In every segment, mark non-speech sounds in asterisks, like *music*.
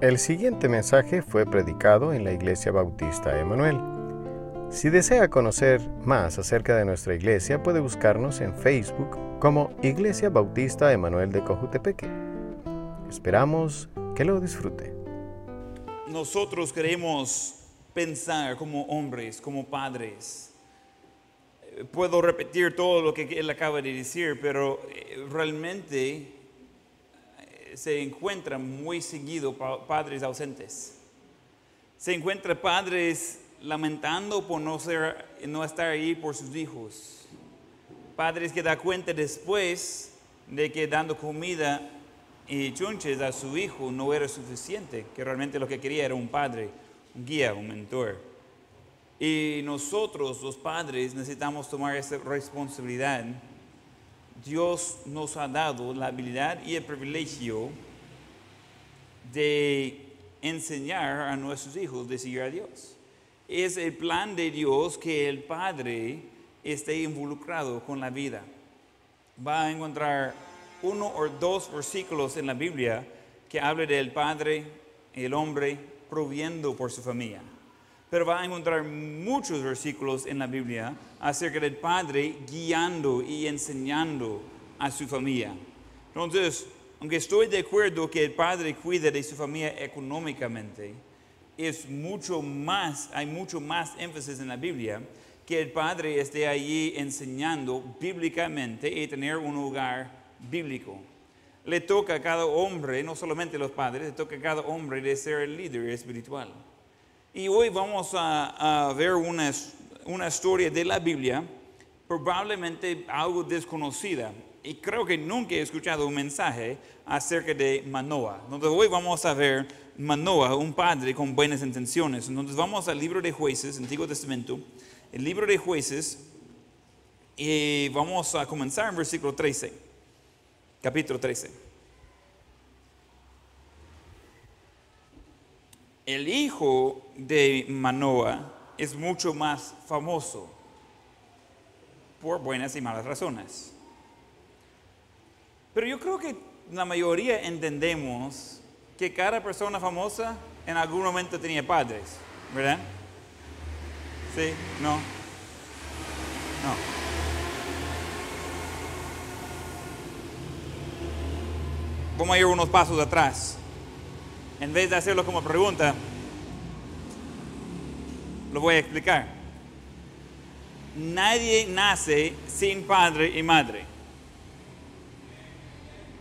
El siguiente mensaje fue predicado en la Iglesia Bautista Emanuel. Si desea conocer más acerca de nuestra iglesia, puede buscarnos en Facebook como Iglesia Bautista Emanuel de Cojutepeque. Esperamos que lo disfrute. Nosotros queremos pensar como hombres, como padres. Puedo repetir todo lo que él acaba de decir, pero eh, realmente se encuentran muy seguido pa- padres ausentes. Se encuentran padres lamentando por no, ser, no estar ahí por sus hijos. Padres que da cuenta después de que dando comida y chunches a su hijo no era suficiente, que realmente lo que quería era un padre, un guía, un mentor. Y nosotros, los padres, necesitamos tomar esa responsabilidad. Dios nos ha dado la habilidad y el privilegio de enseñar a nuestros hijos de seguir a Dios. Es el plan de Dios que el Padre esté involucrado con la vida. Va a encontrar uno o dos versículos en la Biblia que hable del Padre, el hombre, proviendo por su familia. Pero va a encontrar muchos versículos en la Biblia acerca del Padre guiando y enseñando a su familia. Entonces, aunque estoy de acuerdo que el Padre cuida de su familia económicamente, es mucho más, hay mucho más énfasis en la Biblia que el Padre esté allí enseñando bíblicamente y tener un hogar bíblico. Le toca a cada hombre, no solamente a los padres, le toca a cada hombre de ser el líder espiritual. Y hoy vamos a, a ver una, una historia de la Biblia, probablemente algo desconocida. Y creo que nunca he escuchado un mensaje acerca de Manoah. Entonces hoy vamos a ver Manoah, un padre con buenas intenciones. Entonces vamos al libro de jueces, Antiguo Testamento, el libro de jueces, y vamos a comenzar en versículo 13, capítulo 13. El hijo de Manoah es mucho más famoso por buenas y malas razones. Pero yo creo que la mayoría entendemos que cada persona famosa en algún momento tenía padres, ¿verdad? ¿Sí? ¿No? No. Vamos a ir unos pasos atrás. En vez de hacerlo como pregunta, lo voy a explicar. Nadie nace sin padre y madre.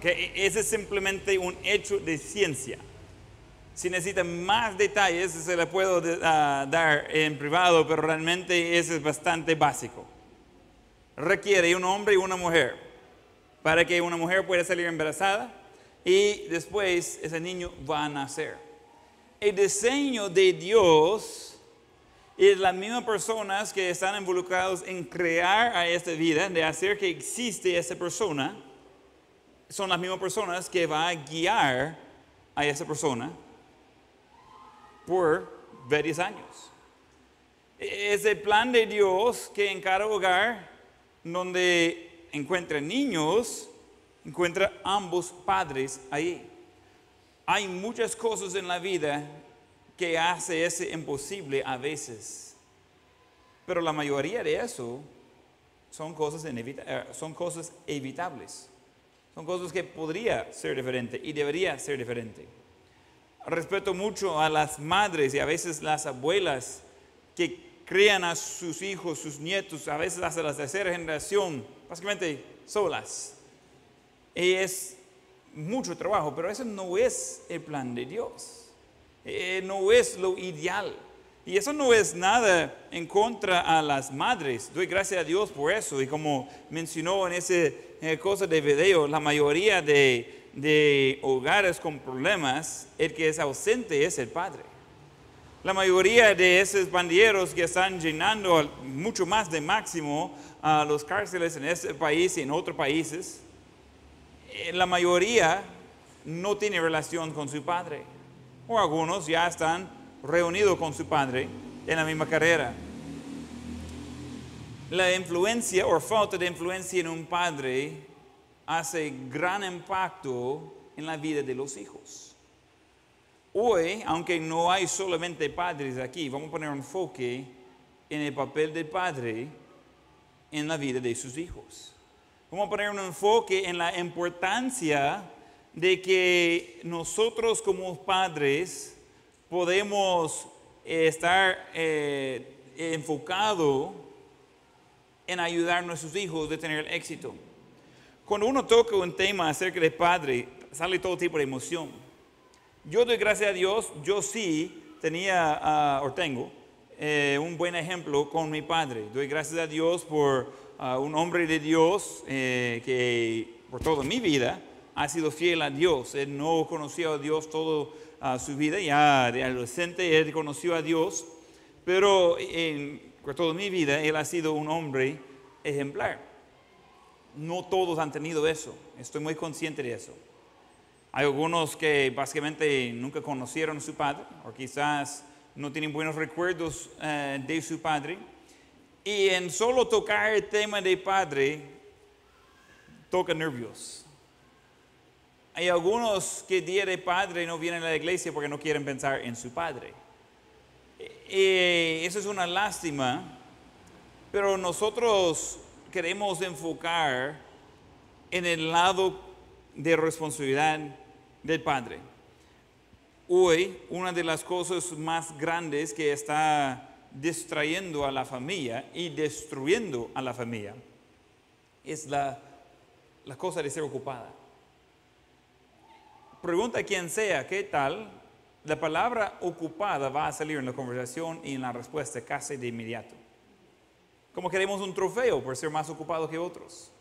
Que ese es simplemente un hecho de ciencia. Si necesitan más detalles, se le puedo uh, dar en privado, pero realmente ese es bastante básico. Requiere un hombre y una mujer para que una mujer pueda salir embarazada y después ese niño va a nacer. El diseño de Dios es las mismas personas que están involucrados en crear a esta vida, de hacer que existe esa persona, son las mismas personas que va a guiar a esa persona por varios años. Es el plan de Dios que en cada hogar donde encuentra niños, encuentra ambos padres ahí. Hay muchas cosas en la vida que hace ese imposible a veces. Pero la mayoría de eso son cosas, eh, son cosas evitables. Son cosas que podría ser diferente y debería ser diferente. Respeto mucho a las madres y a veces las abuelas que crían a sus hijos, sus nietos, a veces hasta la tercera generación, básicamente solas. Es mucho trabajo, pero eso no es el plan de Dios. Eh, no es lo ideal. Y eso no es nada en contra a las madres. Doy gracias a Dios por eso. Y como mencionó en esa eh, cosa de video, la mayoría de, de hogares con problemas, el que es ausente es el padre. La mayoría de esos bandilleros que están llenando mucho más de máximo a los cárceles en este país y en otros países, la mayoría no tiene relación con su padre. O algunos ya están reunidos con su padre en la misma carrera. La influencia o falta de influencia en un padre hace gran impacto en la vida de los hijos. Hoy, aunque no hay solamente padres aquí, vamos a poner enfoque en el papel del padre en la vida de sus hijos. Vamos a poner un enfoque en la importancia de que nosotros como padres podemos eh, estar eh, enfocados en ayudar a nuestros hijos a tener éxito. Cuando uno toca un tema acerca de padre, sale todo tipo de emoción. Yo doy gracias a Dios, yo sí tenía ah, o tengo eh, un buen ejemplo con mi padre. Doy gracias a Dios por ah, un hombre de Dios eh, que por toda mi vida ha sido fiel a Dios. Él no conoció a Dios toda ah, su vida, ya de adolescente él conoció a Dios, pero por toda mi vida él ha sido un hombre ejemplar. No todos han tenido eso, estoy muy consciente de eso. Hay algunos que básicamente nunca conocieron a su padre, o quizás no tienen buenos recuerdos eh, de su padre. Y en solo tocar el tema de padre, toca nervios. Hay algunos que día de padre no vienen a la iglesia porque no quieren pensar en su padre. Y eso es una lástima, pero nosotros queremos enfocar en el lado de responsabilidad del padre. Hoy, una de las cosas más grandes que está distrayendo a la familia y destruyendo a la familia es la, la cosa de ser ocupada. Pregunta a quien sea, ¿qué tal? La palabra ocupada va a salir en la conversación y en la respuesta casi de inmediato. Como queremos un trofeo por ser más ocupado que otros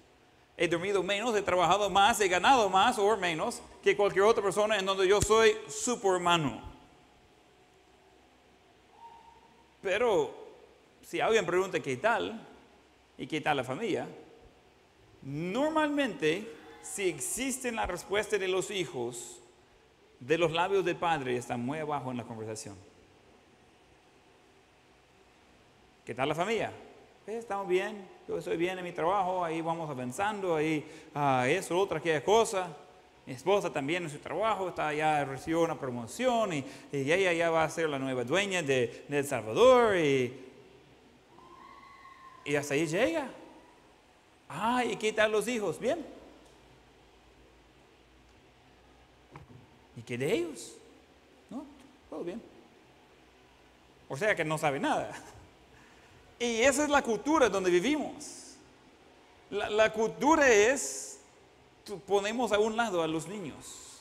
he dormido menos, he trabajado más, he ganado más o menos que cualquier otra persona en donde yo soy superhumano. Pero si alguien pregunta qué tal y qué tal la familia, normalmente si existe la respuesta de los hijos, de los labios del padre está muy abajo en la conversación. ¿Qué tal la familia? estamos bien, yo estoy bien en mi trabajo, ahí vamos avanzando, ahí ah, eso, otra, aquella cosa. Mi esposa también en su trabajo, está ya recibió una promoción y, ella ya va a ser la nueva dueña de, El Salvador y, y hasta ahí llega. Ah, ¿y qué tal los hijos? Bien. ¿Y qué de ellos? No, todo bien. O sea que no sabe nada. *laughs* Y esa es la cultura donde vivimos. La, cultura es, ponemos a un lado a los niños.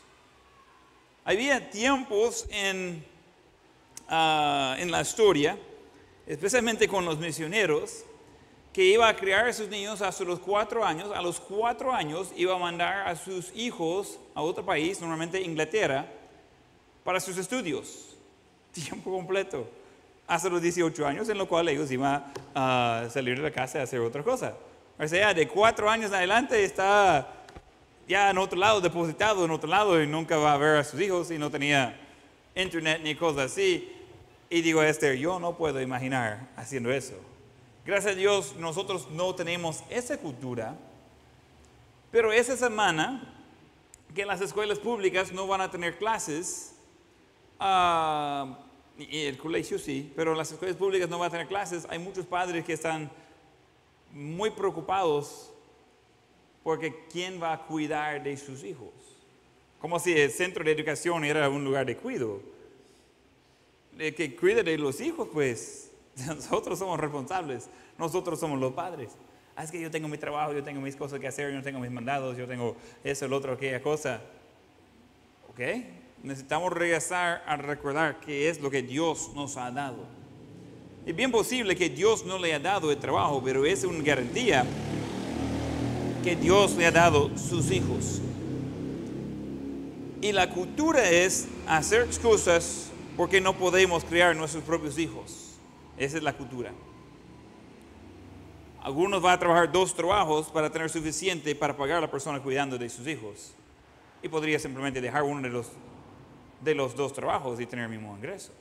Había tiempos en, ah, en la historia, especialmente con los misioneros, que iba a criar a sus niños hasta los cuatro años. A los cuatro años iba a mandar a sus hijos a otro país, normalmente Inglaterra, para sus estudios. *laughs* Tiempo completo hasta los 18 años, en lo cual ellos iban a salir de la casa a hacer otra cosa. O sea, de cuatro años en adelante está ya en otro lado, depositado en otro lado y nunca va a ver a sus hijos y no tenía internet ni cosas así. Y digo Esther, yo no puedo imaginar haciendo eso. Gracias a Dios nosotros no tenemos esa cultura, pero esa semana que las escuelas públicas no van a tener clases, uh, y el colegio sí, pero las escuelas públicas no van a tener clases. Hay muchos padres que están muy preocupados porque ¿quién va a cuidar de sus hijos? Como si el centro de educación era un lugar de cuidado. El que cuida de los hijos, pues *laughs* nosotros somos responsables, nosotros somos los padres. Ah, es que yo tengo mi trabajo, yo tengo mis cosas que hacer, yo tengo mis mandados, yo tengo eso, el otro, aquella cosa. ¿Ok? Necesitamos regresar a recordar qué es lo que Dios nos ha dado. Es bien posible que Dios no le ha dado el trabajo, pero es una garantía que Dios le ha dado sus hijos. Y la cultura es hacer excusas porque no podemos criar nuestros propios hijos. Esa es la cultura. Algunos van a trabajar dos trabajos para tener suficiente para pagar a la persona cuidando de sus hijos. Y podría simplemente dejar uno de los de los dos trabajos y tener el mismo ingreso.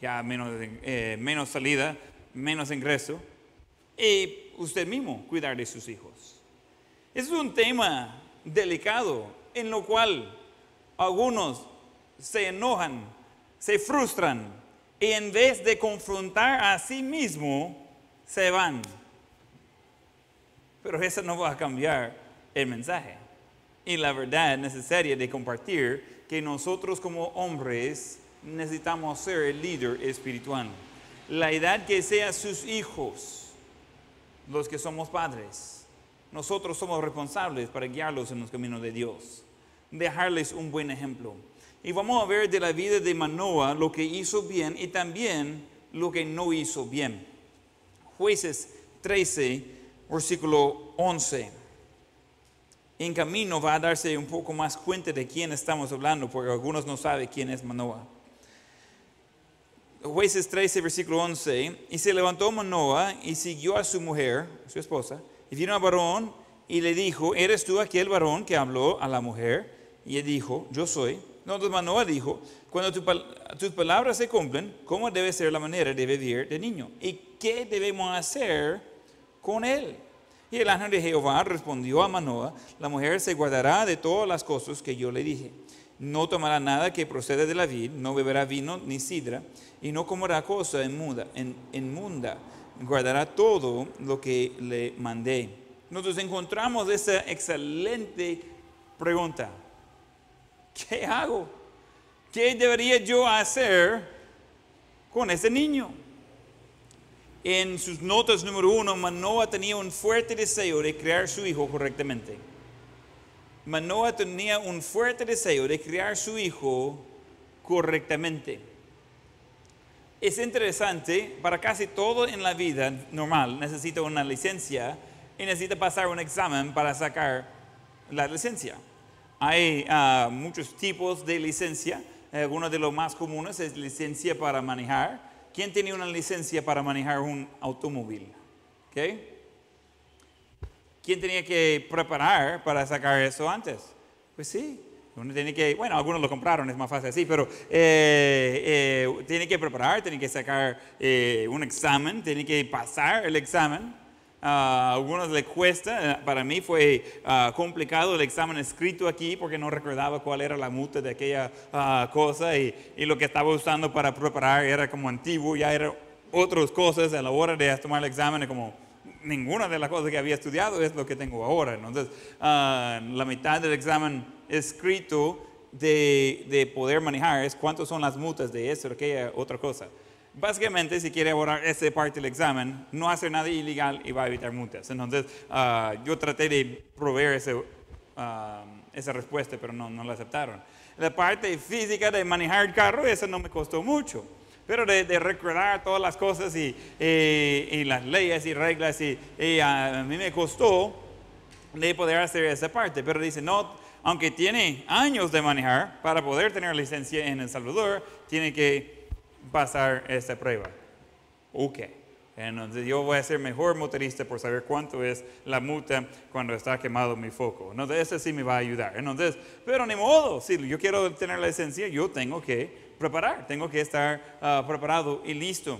Ya menos, eh, menos salida, menos ingreso. Y usted mismo cuidar de sus hijos. Es un tema delicado en lo cual algunos se enojan, se frustran y en vez de confrontar a sí mismo, se van. Pero eso no va a cambiar el mensaje. Y la verdad necesaria de compartir que nosotros como hombres necesitamos ser el líder espiritual. La edad que sea sus hijos, los que somos padres, nosotros somos responsables para guiarlos en los caminos de Dios, dejarles un buen ejemplo. Y vamos a ver de la vida de Manoah lo que hizo bien y también lo que no hizo bien. Jueces 13, versículo 11. En camino va a darse un poco más cuenta de quién estamos hablando, porque algunos no saben quién es Manoah. Jueces 13, versículo 11. Y se levantó Manoah y siguió a su mujer, su esposa, y vino a varón y le dijo, ¿eres tú aquel varón que habló a la mujer? Y él dijo, yo soy. Entonces Manoah dijo, cuando tus palabras se cumplen, ¿cómo debe ser la manera de vivir de niño? ¿Y qué debemos hacer con él? Y el ángel de Jehová respondió a Manoah, la mujer se guardará de todas las cosas que yo le dije. No tomará nada que proceda de la vid, no beberá vino ni sidra, y no comerá cosa inmunda, inmunda. Guardará todo lo que le mandé. Nosotros encontramos esa excelente pregunta. ¿Qué hago? ¿Qué debería yo hacer con ese niño? En sus notas número uno, Manoah tenía un fuerte deseo de criar su hijo correctamente. Manoah tenía un fuerte deseo de criar su hijo correctamente. Es interesante, para casi todo en la vida normal necesita una licencia y necesita pasar un examen para sacar la licencia. Hay ah, muchos tipos de licencia. Algunos de los más comunes es licencia para manejar. ¿Quién tiene una licencia para manejar un automóvil? ¿Okay? ¿Quién tenía que preparar para sacar eso antes? Pues sí, uno tiene que, bueno, algunos lo compraron, es más fácil así, pero eh, eh, tiene que preparar, tiene que sacar eh, un examen, tiene que pasar el examen a algunos les cuesta, eh, para mí fue ah, complicado el examen escrito aquí porque no recordaba cuál era la multa de aquella ah, cosa y, lo que estaba usando para preparar era como antiguo, ya eran otras cosas a la hora de tomar el examen, como ninguna de las cosas que había estudiado es lo que tengo ahora. Entonces, ah, la mitad del examen escrito de, de poder manejar es cuántas son las multas de eso, aquella otra cosa. Básicamente, si quiere abordar esa parte del examen, no hace nada ilegal y va a evitar multas. Entonces, ah, yo traté de proveer ah, esa respuesta, pero no, no la aceptaron. La parte física de manejar el carro, eso no me costó mucho. Pero de, recordar todas las cosas y, y, las leyes y reglas, y, a mí me costó de poder hacer esa parte. Pero dice, no, aunque tiene años de manejar, para poder tener licencia en El Salvador, tiene que pasar esta prueba. Ok. Entonces yo voy a ser mejor motorista por saber cuánto es la multa cuando está quemado mi foco. Entonces eso sí me va a ayudar. Entonces, pero ni modo, si yo quiero tener la esencia, yo tengo que preparar, tengo que estar ah, preparado y listo.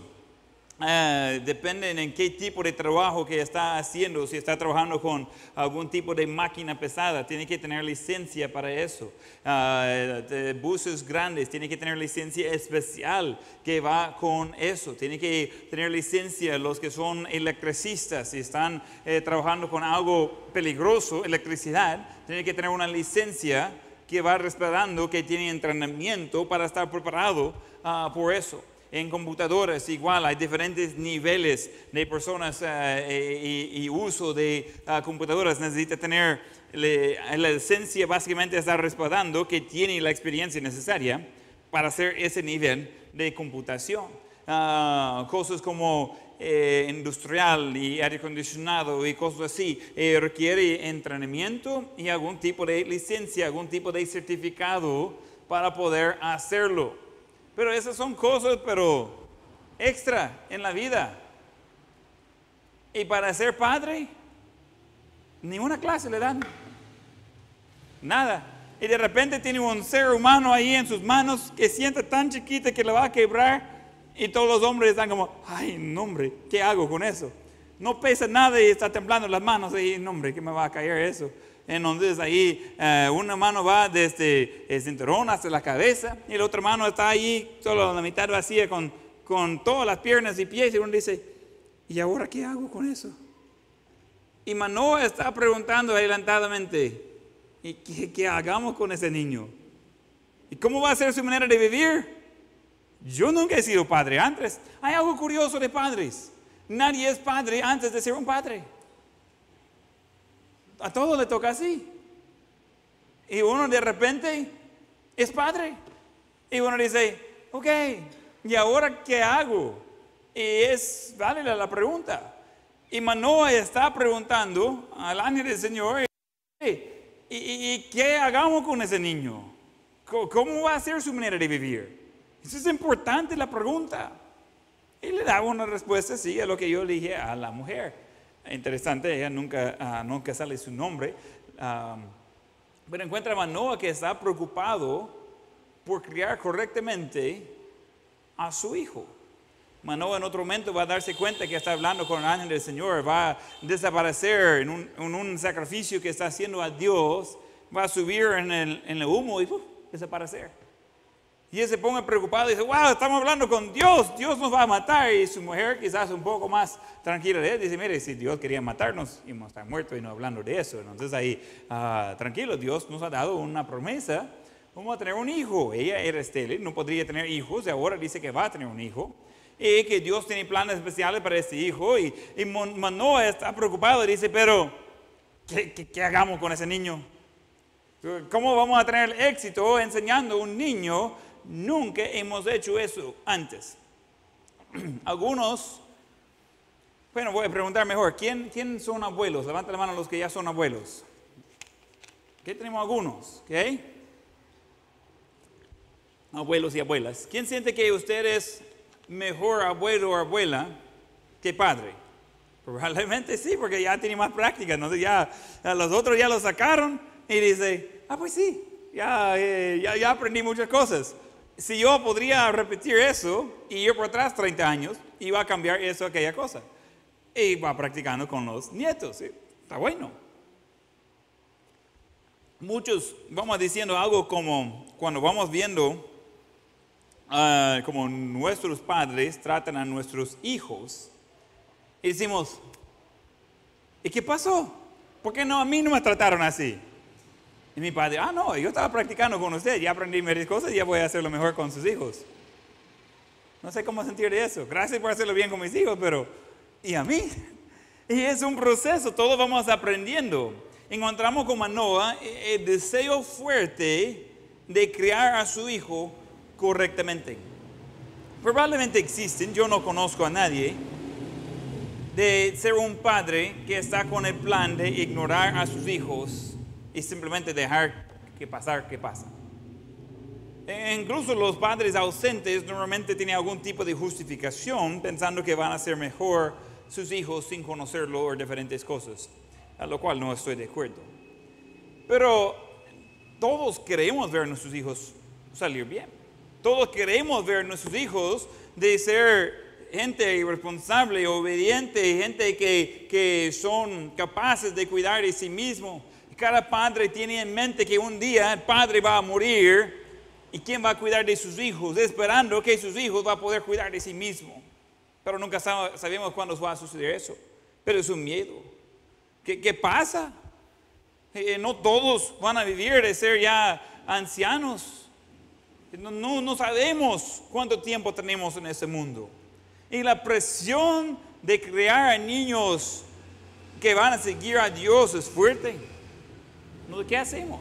Uh, depende en qué tipo de trabajo que está haciendo, si está trabajando con algún tipo de máquina pesada, tiene que tener licencia para eso. Uh, buses grandes, tiene que tener licencia especial que va con eso. Tiene que tener licencia los que son electricistas, si están eh, trabajando con algo peligroso, electricidad, tiene que tener una licencia que va respaldando, que tiene entrenamiento para estar preparado uh, por eso en computadoras igual, hay diferentes niveles de personas eh, y, uso de ah, computadoras. Necesita tener la esencia, básicamente está respaldando que tiene la experiencia necesaria para hacer ese nivel de computación. Ah, cosas como eh, industrial y aire acondicionado y cosas así, eh, requiere entrenamiento y algún tipo de licencia, algún tipo de certificado para poder hacerlo. Pero esas son cosas, pero extra en la vida. Y para ser padre, ni una clase le dan. Nada. Y de repente tiene un ser humano ahí en sus manos que siente tan chiquita que le va a quebrar. Y todos los hombres están como, ay, no hombre, ¿qué hago con eso? No pesa nada y está temblando las manos. Y no hombre, ¿qué me va a caer eso? Entonces ahí eh, una mano va desde el cinturón hasta la cabeza y la otra mano está ahí solo la mitad vacía con, con todas las piernas y pies y uno dice, ¿y ahora qué hago con eso? Y Manoa está preguntando adelantadamente, ¿y qué, qué hagamos con ese niño? ¿Y cómo va a ser su manera de vivir? Yo nunca he sido padre antes. Hay algo curioso de padres. Nadie es padre antes de ser un padre. A todos le toca así. Y uno de repente es padre. Y uno dice, ok, ¿y ahora qué hago? Y es válida la pregunta. Y Manoa está preguntando al ángel del Señor, ¿y, qué hagamos con ese niño? ¿Cómo va a ser su manera de vivir? Eso es importante la pregunta. Y le daba una respuesta, sí, a lo que yo le dije a la mujer. Interesante, ella nunca, ah, nunca sale su nombre. pero encuentra a Manoa que está preocupado por criar correctamente a su hijo. Manoa en otro momento va a darse cuenta que está hablando con el ángel del Señor, va a desaparecer en un, sacrificio que está haciendo a Dios, va a subir en el, humo y desaparecer. Y él se pone preocupado y dice, wow, estamos hablando con Dios, Dios nos va a matar. Y su mujer quizás un poco más tranquila de él dice, mire, si Dios quería matarnos, íbamos a estar muertos y no hablando de eso. Entonces ahí, ah, tranquilo, Dios nos ha dado una promesa, vamos a tener un hijo. Ella era estéril, no podría tener hijos y ahora dice que va a tener un hijo. Y que Dios tiene planes especiales para este hijo. Y, y Manoa está preocupado y dice, pero, ¿qué, qué hagamos con ese niño? ¿Cómo vamos a tener éxito enseñando a un niño Nunca hemos hecho eso antes. *clears throat* Algunos, bueno, voy a preguntar mejor, ¿quién, ¿quién son abuelos? Levanta la mano los que ya son abuelos. Aquí tenemos algunos, ¿ok? Abuelos y abuelas. ¿Quién siente que usted es mejor abuelo o abuela que padre? Probablemente sí, porque ya tiene más práctica, ¿no? Ya, los otros ya lo sacaron y dice, ah, pues sí, ya, eh, ya, ya aprendí muchas cosas si yo podría repetir eso y ir por atrás 30 años, iba a cambiar eso, aquella cosa. Y va practicando con los nietos. Está bueno. Muchos vamos diciendo algo como cuando vamos viendo uh, como nuestros padres tratan a nuestros hijos y decimos, ¿y qué pasó? ¿Por qué no a mí no me trataron así? Y mi padre, ah, no, yo estaba practicando con usted, ya aprendí varias cosas ya voy a hacerlo mejor con sus hijos. No sé cómo sentir eso. Gracias por hacerlo bien con mis hijos, pero ¿y a mí? Y es un proceso, todos vamos aprendiendo. Encontramos con Manoa el deseo fuerte de criar a su hijo correctamente. Probablemente existen, yo no conozco a nadie, de ser un padre que está con el plan de ignorar a sus hijos y simplemente dejar que pasar que pasa. E incluso los padres ausentes normalmente tienen algún tipo de justificación pensando que van a ser mejor sus hijos sin conocerlo o diferentes cosas, a lo cual no estoy de acuerdo. Pero todos queremos ver a nuestros hijos salir bien. Todos queremos ver a nuestros hijos de ser gente irresponsable, obediente, gente que, que son capaces de cuidar de sí mismo cada padre tiene en mente que un día el padre va a morir y quién va a cuidar de sus hijos, esperando que sus hijos van a poder cuidar de sí mismo. Pero nunca sabemos cuándo va a suceder eso. Pero es un miedo. ¿Qué, pasa? Eh, no todos van a vivir de ser ya ancianos. No, no sabemos cuánto tiempo tenemos en este mundo. Y la presión de crear niños que van a seguir a Dios es fuerte. ¿Qué hacemos?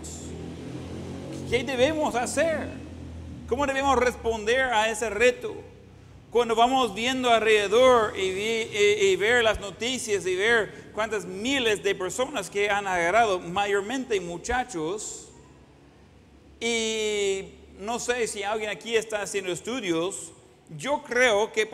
¿Qué debemos hacer? ¿Cómo debemos responder a ese reto? Cuando vamos viendo alrededor y, ver las noticias y ver cuántas miles de personas que han agarrado, mayormente muchachos, y no sé si alguien aquí está haciendo estudios, yo creo que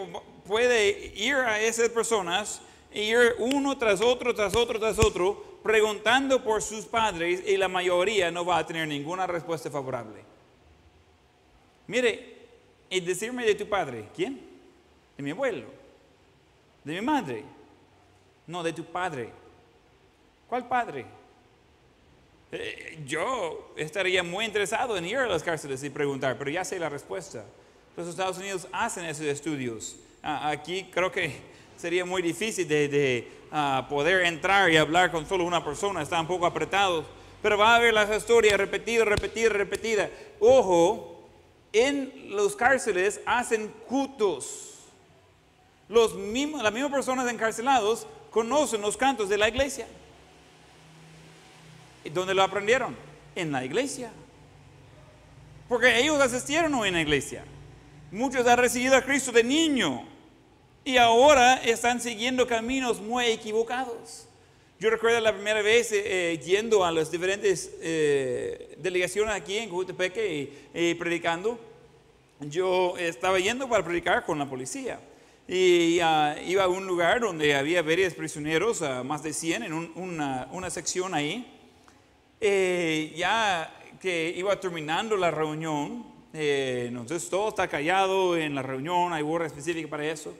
puede ir a esas personas y ir uno tras otro, tras otro, tras otro, preguntando por sus padres y la mayoría no va a tener ninguna respuesta favorable. Mire, y decirme de tu padre, ¿quién? De mi abuelo, de mi madre, no, de tu padre. ¿Cuál padre? Eh, yo estaría muy interesado en ir a las cárceles y preguntar, pero ya sé la respuesta. Los Estados Unidos hacen esos estudios. Ah, aquí creo que sería muy difícil de, ah, poder entrar y hablar con solo una persona, está un poco apretado. Pero va a haber las historias repetidas, repetidas, repetidas. Ojo, en los cárceles hacen cultos. Los mismos, las mismas personas encarcelados conocen los cantos de la iglesia. ¿Y dónde lo aprendieron? En la iglesia. Porque ellos asistieron en la iglesia. Muchos han recibido a Cristo de niño y ahora están siguiendo caminos muy equivocados. Yo recuerdo la primera vez eh, eh, yendo a las diferentes eh, delegaciones aquí en Cojutepeque y, predicando. Yo estaba yendo para predicar con la policía y ah, iba a un lugar donde había varios prisioneros, uh, más de 100 en una, una, sección ahí. ya que iba terminando la reunión, entonces todo está callado en la reunión, hay hora específica para eso.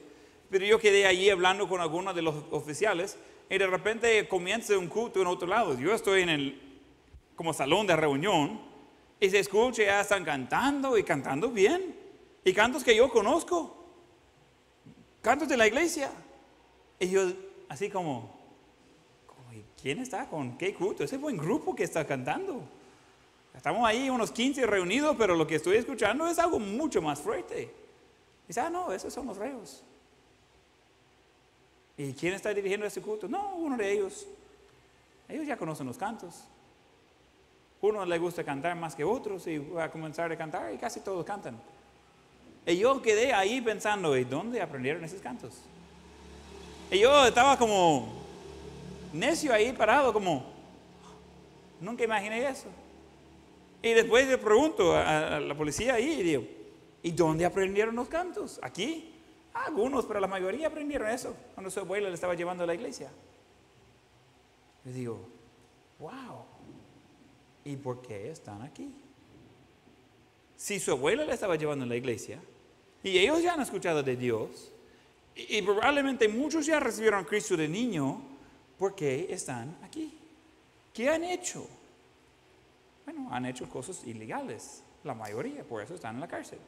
Pero yo quedé allí hablando con algunos de los oficiales y de repente comienza un culto en otro lado. Yo estoy en el como salón de reunión y se escucha, ya están cantando y cantando bien. Y cantos que yo conozco. Cantos de la iglesia. Y yo así como, ¿quién está con qué culto? Ese buen grupo que está cantando. Estamos ahí unos 15 reunidos, pero lo que estoy escuchando es algo mucho más fuerte. Dice, ah, no, esos son los reos. ¿Y quién está dirigiendo ese culto? No, uno de ellos. Ellos ya conocen los cantos. Uno le gusta cantar más que otros y va a comenzar a cantar y casi todos cantan. Y yo quedé ahí pensando, ¿y dónde aprendieron esos cantos? Y yo estaba como necio ahí parado, como, nunca imaginé eso. Y después le pregunto a, a la policía ahí y digo, ¿y dónde aprendieron los cantos? ¿Aquí? Algunos, pero la mayoría aprendieron eso cuando su abuela le estaba llevando a la iglesia. Les digo, wow, ¿y por qué están aquí? Si su abuela le estaba llevando a la iglesia y ellos ya han escuchado de Dios y, probablemente muchos ya recibieron a Cristo de niño, ¿por qué están aquí? ¿Qué han hecho? Bueno, han hecho cosas ilegales, la mayoría, por eso están en la cárcel.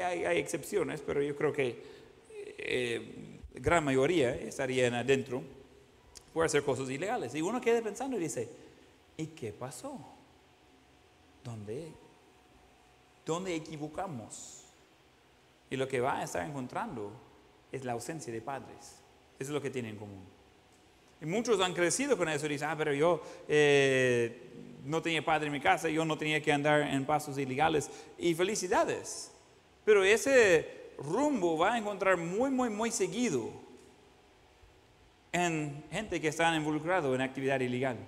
Hay, excepciones, pero yo creo que eh, gran mayoría estarían adentro por hacer cosas ilegales. Y uno queda pensando y dice, ¿y qué pasó? ¿Dónde? ¿Dónde equivocamos? Y lo que va a estar encontrando es la ausencia de padres. Eso es lo que tienen en común. Y muchos han crecido con eso y dicen, ah, pero yo eh, no tenía padre en mi casa, yo no tenía que andar en pasos ilegales. Y felicidades. Pero ese rumbo va a encontrar muy, muy, muy seguido en gente que está involucrado en actividad ilegal.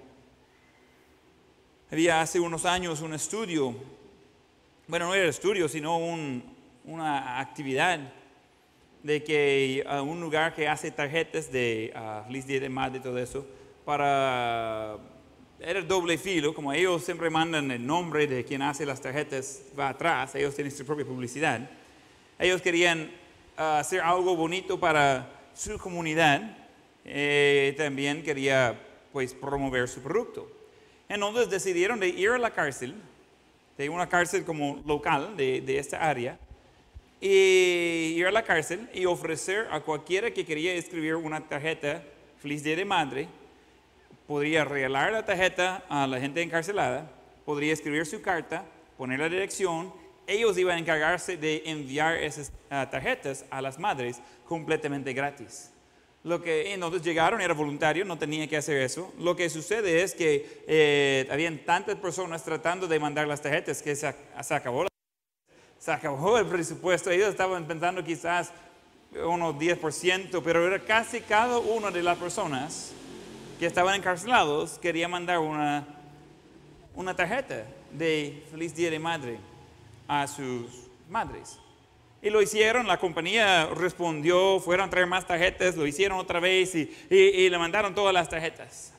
Había hace unos años un estudio, bueno, no era estudio, sino una actividad de que uh, un lugar que hace tarjetas de uh, de Madre y todo eso, para, era doble filo, como ellos siempre mandan el nombre de quien hace las tarjetas, va atrás, ellos tienen su propia publicidad. Ellos querían uh, hacer algo bonito para su comunidad, eh, también quería pues promover su producto. Entonces decidieron de ir a la cárcel, de una cárcel como local de, de esta área, y ir a la cárcel y ofrecer a cualquiera que quería escribir una tarjeta Feliz Día de Madre, podría regalar la tarjeta a la gente encarcelada, podría escribir su carta, poner la dirección, ellos iban a encargarse de enviar esas ah, tarjetas a las madres completamente gratis. Lo que entonces llegaron era voluntario, no tenía que hacer eso. Lo que sucede es que eh, habían tantas personas tratando de mandar las tarjetas que se, se acabó se acabó el presupuesto. Ellos estaban pensando quizás unos 10%, pero era casi cada una de las personas que estaban encarcelados quería mandar una, una tarjeta de feliz día de madre a sus madres. Y lo hicieron, la compañía respondió, fueron a traer más tarjetas, lo hicieron otra vez y, y le mandaron todas las tarjetas.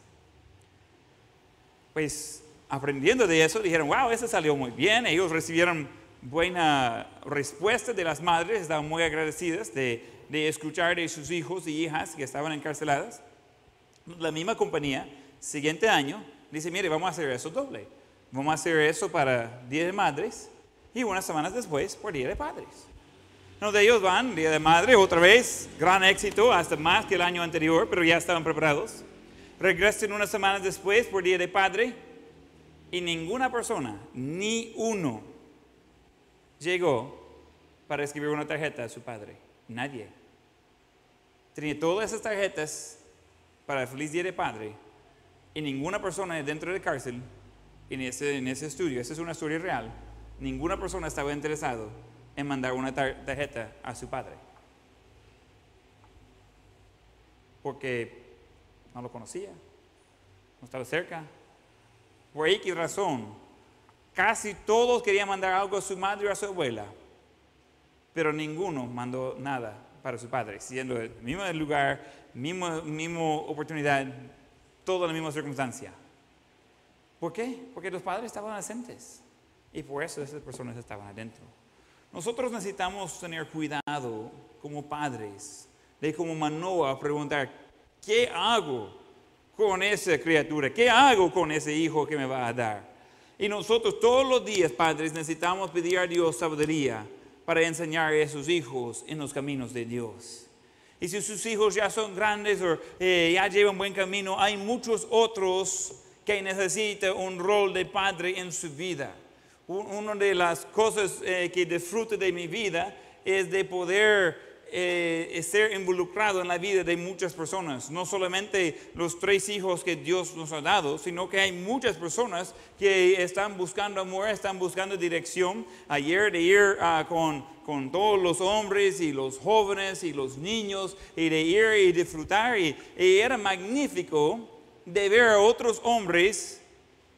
Pues aprendiendo de eso, dijeron, wow, eso salió muy bien. Ellos recibieron buena respuesta de las madres, estaban muy agradecidas de, de escuchar de sus hijos y hijas que estaban encarceladas. La misma compañía, siguiente año, dice, mire, vamos a hacer eso doble. Vamos a hacer eso para Día de Madres y unas semanas después por Día de Padres. De ellos van, Día de Madre, otra vez, gran éxito, hasta más que el año anterior, pero ya estaban preparados. Regresan unas semanas después por Día de Padre y ninguna persona, ni uno, llegó para escribir una tarjeta a su padre. Nadie. Tenía todas esas tarjetas para el feliz día de padre y ninguna persona dentro de cárcel, en ese, estudio, esa es una historia real, ninguna persona estaba interesado en mandar una tarjeta a su padre. Porque no lo conocía, no estaba cerca. Por X razón, casi todos querían mandar algo a su madre o a su abuela, pero ninguno mandó nada para su padre, siendo el mismo lugar, misma, misma oportunidad, toda la misma circunstancia. ¿Por qué? Porque los padres estaban ausentes y por eso esas personas estaban adentro. Nosotros necesitamos tener cuidado como padres de como Manoa preguntar, ¿qué hago con esa criatura? ¿Qué hago con ese hijo que me va a dar? Y nosotros todos los días, padres, necesitamos pedir a Dios sabiduría para enseñar a esos hijos en los caminos de Dios. Y si sus hijos ya son grandes o eh, ya llevan buen camino, hay muchos otros que necesitan un rol de padre en su vida. Una de las cosas eh, que disfruto de mi vida es de poder eh, ser involucrado en la vida de muchas personas, no solamente los tres hijos que Dios nos ha dado, sino que hay muchas personas que están buscando amor, están buscando dirección. Ayer de ir ah, con, con todos los hombres y los jóvenes y los niños y de ir y disfrutar y, era magnífico de ver a otros hombres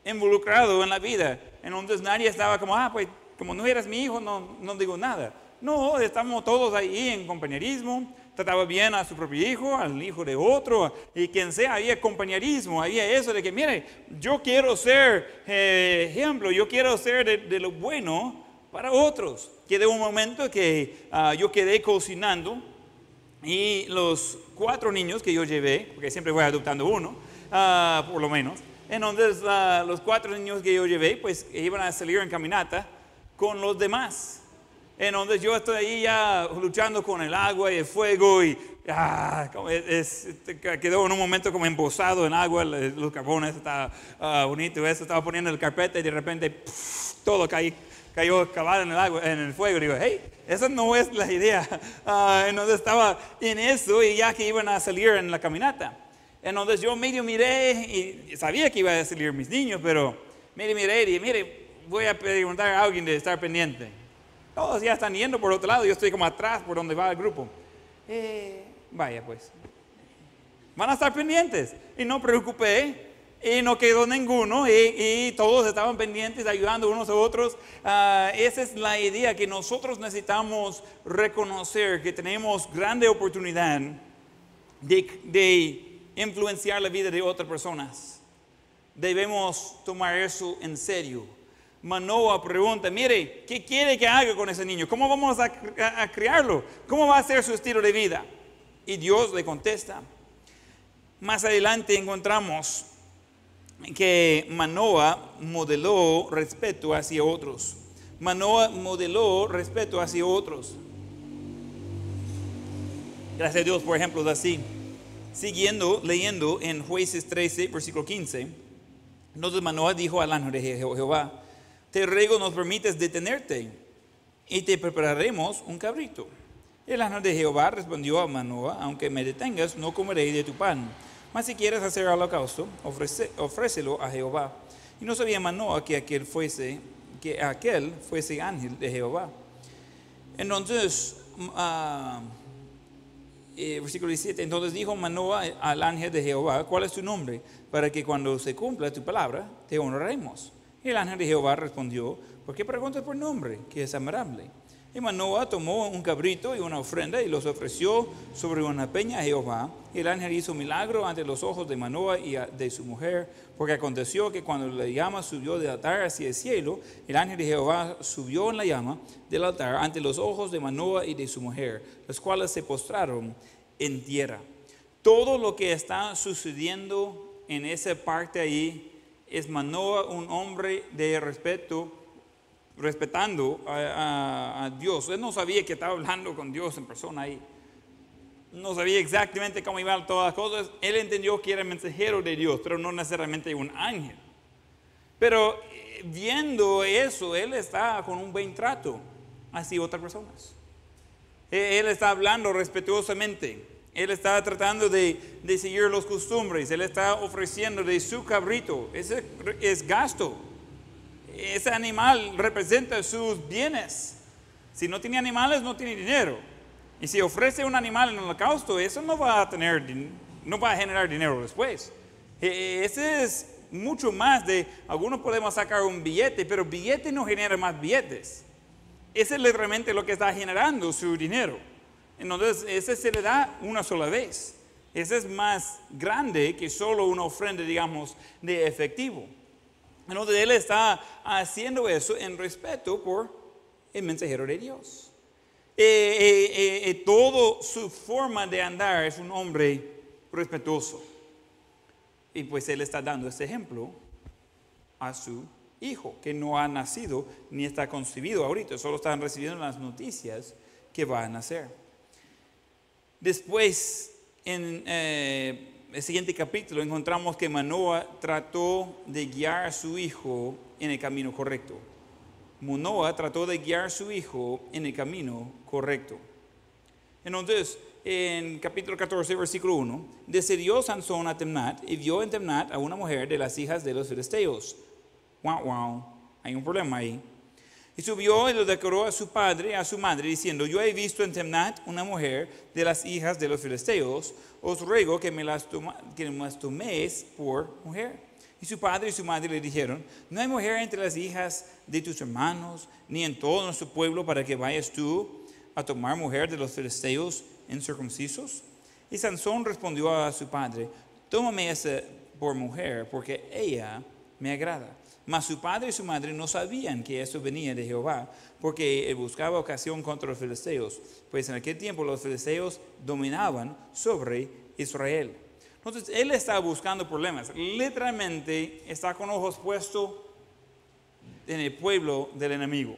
involucrados en la vida. Entonces nadie estaba como, ah, pues como no eras mi hijo, no, no digo nada. No, estamos todos ahí en compañerismo. Trataba bien a su propio hijo, al hijo de otro, y quien sea, había compañerismo, había eso de que, mire, yo quiero ser eh, ejemplo, yo quiero ser de, lo bueno para otros. Quedé un momento que ah, yo quedé cocinando y los cuatro niños que yo llevé, porque siempre voy adoptando uno, ah, por lo menos, entonces uh, los cuatro niños que yo llevé, pues iban a salir en caminata con los demás. Entonces yo estoy ahí ya luchando con el agua y el fuego y ah, quedó en un momento como embosado en agua, los carbones, estaba uh, bonito eso, estaba poniendo el carpete y de repente todo cayó, cayó cavado en el agua, en el fuego. Digo, hey, esa no es la idea. *laughs* Uh, entonces estaba en eso y ya que iban a salir en la caminata. Entonces yo medio miré y sabía que iba a salir mis niños, pero medio miré y dije, mire, voy a preguntar a alguien de estar pendiente. Todos ya están yendo por otro lado, yo estoy como atrás por donde va el grupo. Eh, vaya pues. Van a estar pendientes. Y no preocupé. Y no quedó ninguno. Y, todos estaban pendientes, ayudando unos a otros. Ah, esa es la idea que nosotros necesitamos reconocer que tenemos grande oportunidad de, de influenciar la vida de otras personas. Debemos tomar eso en serio Manoa pregunta, mire, ¿qué quiere que haga con ese niño? ¿Cómo vamos a, criarlo? ¿Cómo va a ser su estilo de vida? Y Dios le contesta. Más adelante encontramos que Manoa modeló respeto hacia otros. Manoa modeló respeto hacia otros. Gracias a Dios, por ejemplo, así. Siguiendo leyendo en Jueces 13, versículo 15. Entonces Manoa dijo al ángel de Jehová, te ruego nos permites detenerte y te prepararemos un cabrito. El ángel de Jehová respondió a Manoah, aunque me detengas, no comeré de tu pan. Mas si quieres hacer holocausto, ofrece, ofrécelo a Jehová. Y no sabía Manoah que aquel fuese, que aquel fuese ángel de Jehová. Entonces, uh, versículo 17, entonces dijo Manoah al ángel de Jehová, ¿cuál es tu nombre? Para que cuando se cumpla tu palabra, te honraremos. Y el ángel de Jehová respondió, ¿por qué preguntas por nombre, que es admirable? Y Manoah tomó un cabrito y una ofrenda y los ofreció sobre una peña a Jehová. El ángel hizo milagro ante los ojos de Manoah y de su mujer, porque aconteció que cuando la llama subió del altar hacia el cielo, el ángel de Jehová subió en la llama del altar ante los ojos de Manoah y de su mujer, los cuales se postraron en tierra. Todo lo que está sucediendo en esa parte ahí es Manoa un hombre de respeto, respetando a, Dios. Él no sabía que estaba hablando con Dios en persona ahí. No sabía exactamente cómo iban todas las cosas. Él entendió que era mensajero de Dios, pero no necesariamente un ángel. Pero eh, viendo eso, él está con un buen trato hacia otras personas. Eh, Él está hablando respetuosamente. Él está tratando de, de seguir los costumbres. Él está ofreciendo de su cabrito. Ese es gasto. Ese animal representa sus bienes. Si no tiene animales, no tiene dinero. Y si ofrece un animal en el holocausto, eso no va a tener, no va a generar dinero después. Eh, Ese es mucho más de, algunos podemos sacar un billete, pero billete no genera más billetes. Ese es literalmente lo que está generando su dinero. Entonces, ese se le da una sola vez. Ese es más grande que solo una ofrenda, digamos, de efectivo. Entonces, él está haciendo eso en respeto por el mensajero de Dios. Eh, eh, eh, eh, todo su forma de andar es un hombre respetuoso. Y pues él está dando ese ejemplo a su hijo, que no ha nacido ni está concebido ahorita, solo están recibiendo las noticias que va a nacer. Después, en el siguiente capítulo, encontramos que Manoa trató de guiar a su hijo en el camino correcto. Manoa trató de guiar a su hijo en el camino correcto. Entonces, en capítulo 14, versículo 1, decidió Sansón a Temnat y vio en Temnat a una mujer de las hijas de los filisteos. Wow, wow, hay un problema ahí. Y subió y lo declaró a su padre a su madre, diciendo, yo he visto en Temnat una mujer de las hijas de los filisteos, os ruego que me las, toma- que me las toméis por mujer. Y su padre y su madre le dijeron, no hay mujer entre las hijas de tus hermanos, ni en todo nuestro pueblo, para que vayas tú a tomar mujer de los filisteos incircuncisos. Y Sansón respondió a su padre, tómame esa por mujer, porque ella me agrada. Mas su padre y su madre no sabían que eso venía de Jehová, porque él buscaba ocasión contra los filisteos, pues en aquel tiempo los filisteos dominaban sobre Israel. Entonces él está buscando problemas, literalmente está con ojos puestos en el pueblo del enemigo.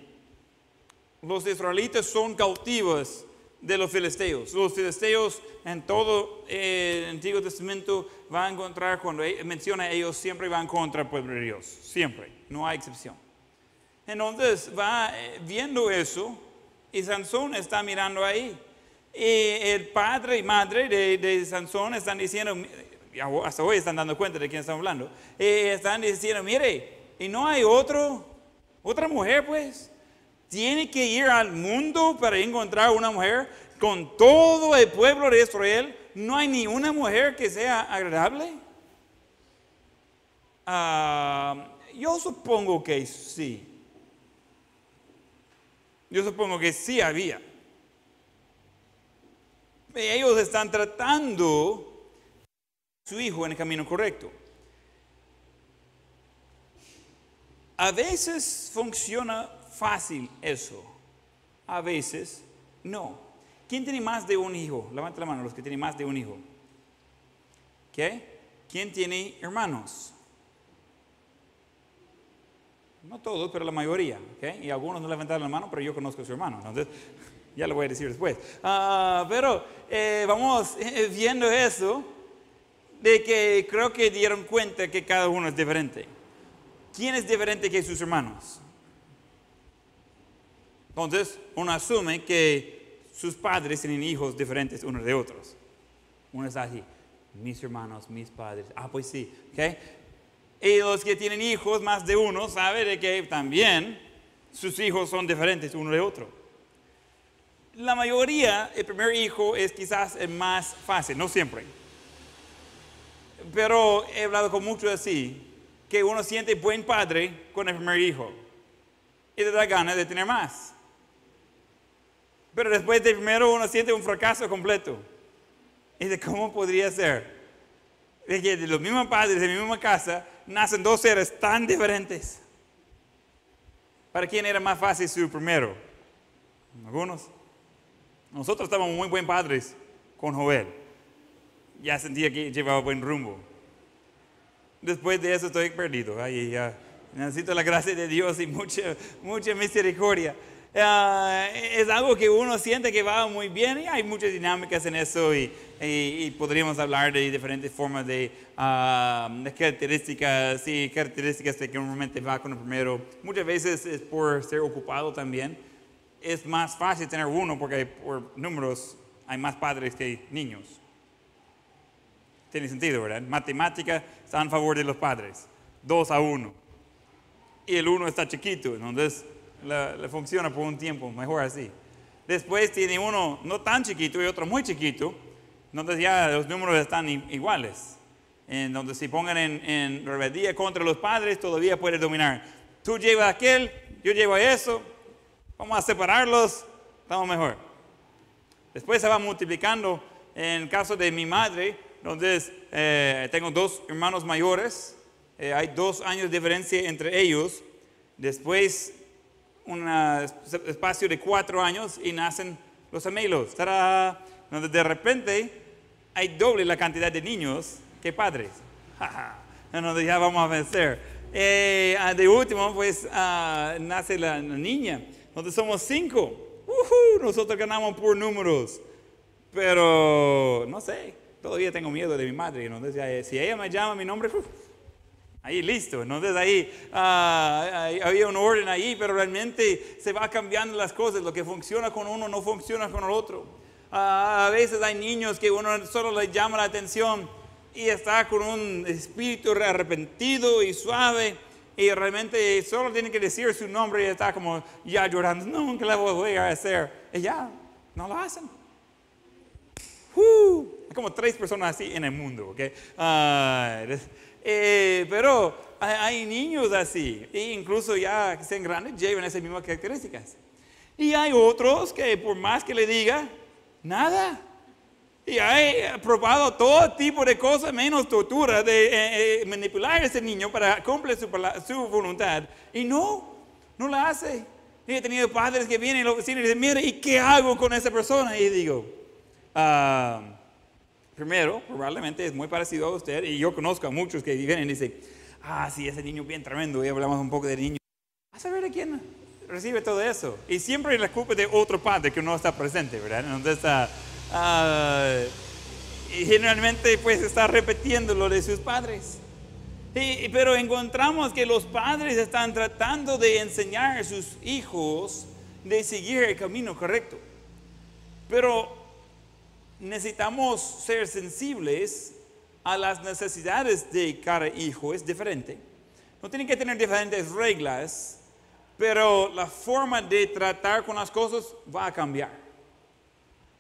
Los israelitas son cautivos de los filisteos. Los filisteos en todo eh, el Antiguo Testamento van a encontrar, cuando e- menciona a ellos, siempre van contra el pueblo de Dios. Siempre, no hay excepción. Entonces va eh, viendo eso y Sansón está mirando ahí. Y el padre y madre de, de Sansón están diciendo, y hasta hoy están dando cuenta de quién estamos hablando, eh, están diciendo, mire, y no hay otro, otra mujer pues tiene que ir al mundo para encontrar una mujer con todo el pueblo de Israel. No hay ni una mujer que sea agradable. Ah, yo supongo que sí. Yo supongo que sí había. Ellos están tratando a su hijo en el camino correcto. A veces funciona fácil eso, a veces no. ¿Quién tiene más de un hijo? Levanta la mano los que tienen más de un hijo. ¿Qué? ¿Quién tiene hermanos? No todos, pero la mayoría. ¿ok? Y algunos no levantaron la mano, pero yo conozco a su hermano. Entonces, *laughs* ya lo voy a decir después. Ah, pero eh, vamos eh, viendo eso, de que creo que dieron cuenta que cada uno es diferente. ¿Quién es diferente que sus hermanos? Entonces, uno asume que sus padres tienen hijos diferentes unos de otros. Uno está así, mis hermanos, mis padres. Ah, pues sí, ¿ok? Y los que tienen hijos, más de uno, saben de que también sus hijos son diferentes uno de otro. La mayoría, el primer hijo es quizás el más fácil, no siempre. Pero he hablado con muchos así, que uno siente buen padre con el primer hijo y le da ganas de tener más. Pero después del primero uno siente un fracaso completo. Y de cómo podría ser. De que de los mismos padres, de la misma casa, nacen dos seres tan diferentes. ¿Para quién era más fácil su primero? Algunos. Nosotros estábamos muy buen padres con Joel. Ya sentía que llevaba buen rumbo. Después de eso estoy perdido. Ahí ya necesito la gracia de Dios y mucha, mucha misericordia. Ah, es algo que uno siente que va muy bien y hay muchas dinámicas en eso y, y, podríamos hablar de diferentes formas de, ah, de, características y características de que normalmente va con el primero. Muchas veces es por ser ocupado también. Es más fácil tener uno porque por números hay más padres que niños. Tiene sentido, ¿verdad? Matemática está en favor de los padres. Dos a uno. Y el uno está chiquito, entonces le, funciona por un tiempo, mejor así. Después tiene uno no tan chiquito y otro muy chiquito, entonces ya los números están iguales. En donde si pongan en, en rebeldía contra los padres, todavía puede dominar. Tú llevas aquel, yo llevo eso, vamos a separarlos, estamos mejor. Después se va multiplicando. En el caso de mi madre, entonces eh, tengo dos hermanos mayores, eh, hay dos años de diferencia entre ellos. Después un espacio de cuatro años y nacen los gemelos. Donde de repente hay doble la cantidad de niños que padres. Donde ya vamos a vencer. Eh, ah, de último, pues ah, nace la, niña, donde somos cinco. nosotros ganamos por números. Pero no sé, todavía tengo miedo de mi madre. Entonces, si ella me llama mi nombre, Ahí listo, entonces ahí ah, había un orden ahí, pero realmente se va cambiando las cosas. Lo que funciona con uno no funciona con el otro. Ah, a veces hay niños que uno solo les llama la atención y está con un espíritu arrepentido y suave y realmente solo tiene que decir su nombre y está como ya llorando. Nunca lo voy a hacer. Y ya, no lo hacen. hay como tres personas así en el mundo, ¿ok? Eh, pero hay, niños así, e incluso ya que sean grandes, llevan esas mismas características. Y hay otros que por más que le diga, nada. Y hay probado todo tipo de cosas, menos tortura, de eh, eh, manipular a ese niño para cumplir su, su, voluntad. Y no, no la hace. Y he tenido padres que vienen a la oficina y dicen, mire, ¿y qué hago con esa persona? Y digo, ah Primero, probablemente es muy parecido a usted, y yo conozco a muchos que viven y dicen, ah, sí, ese niño bien tremendo, y hablamos un poco de niño. A saber de quién recibe todo eso. Y siempre la culpa de otro padre que no está presente, ¿verdad? Entonces, uh, y generalmente pues está repitiendo lo de sus padres. pero encontramos que los padres están tratando de enseñar a sus hijos de seguir el camino correcto. Pero necesitamos ser sensibles a las necesidades de cada hijo, es diferente. No tienen que tener diferentes reglas, pero la forma de tratar con las cosas va a cambiar.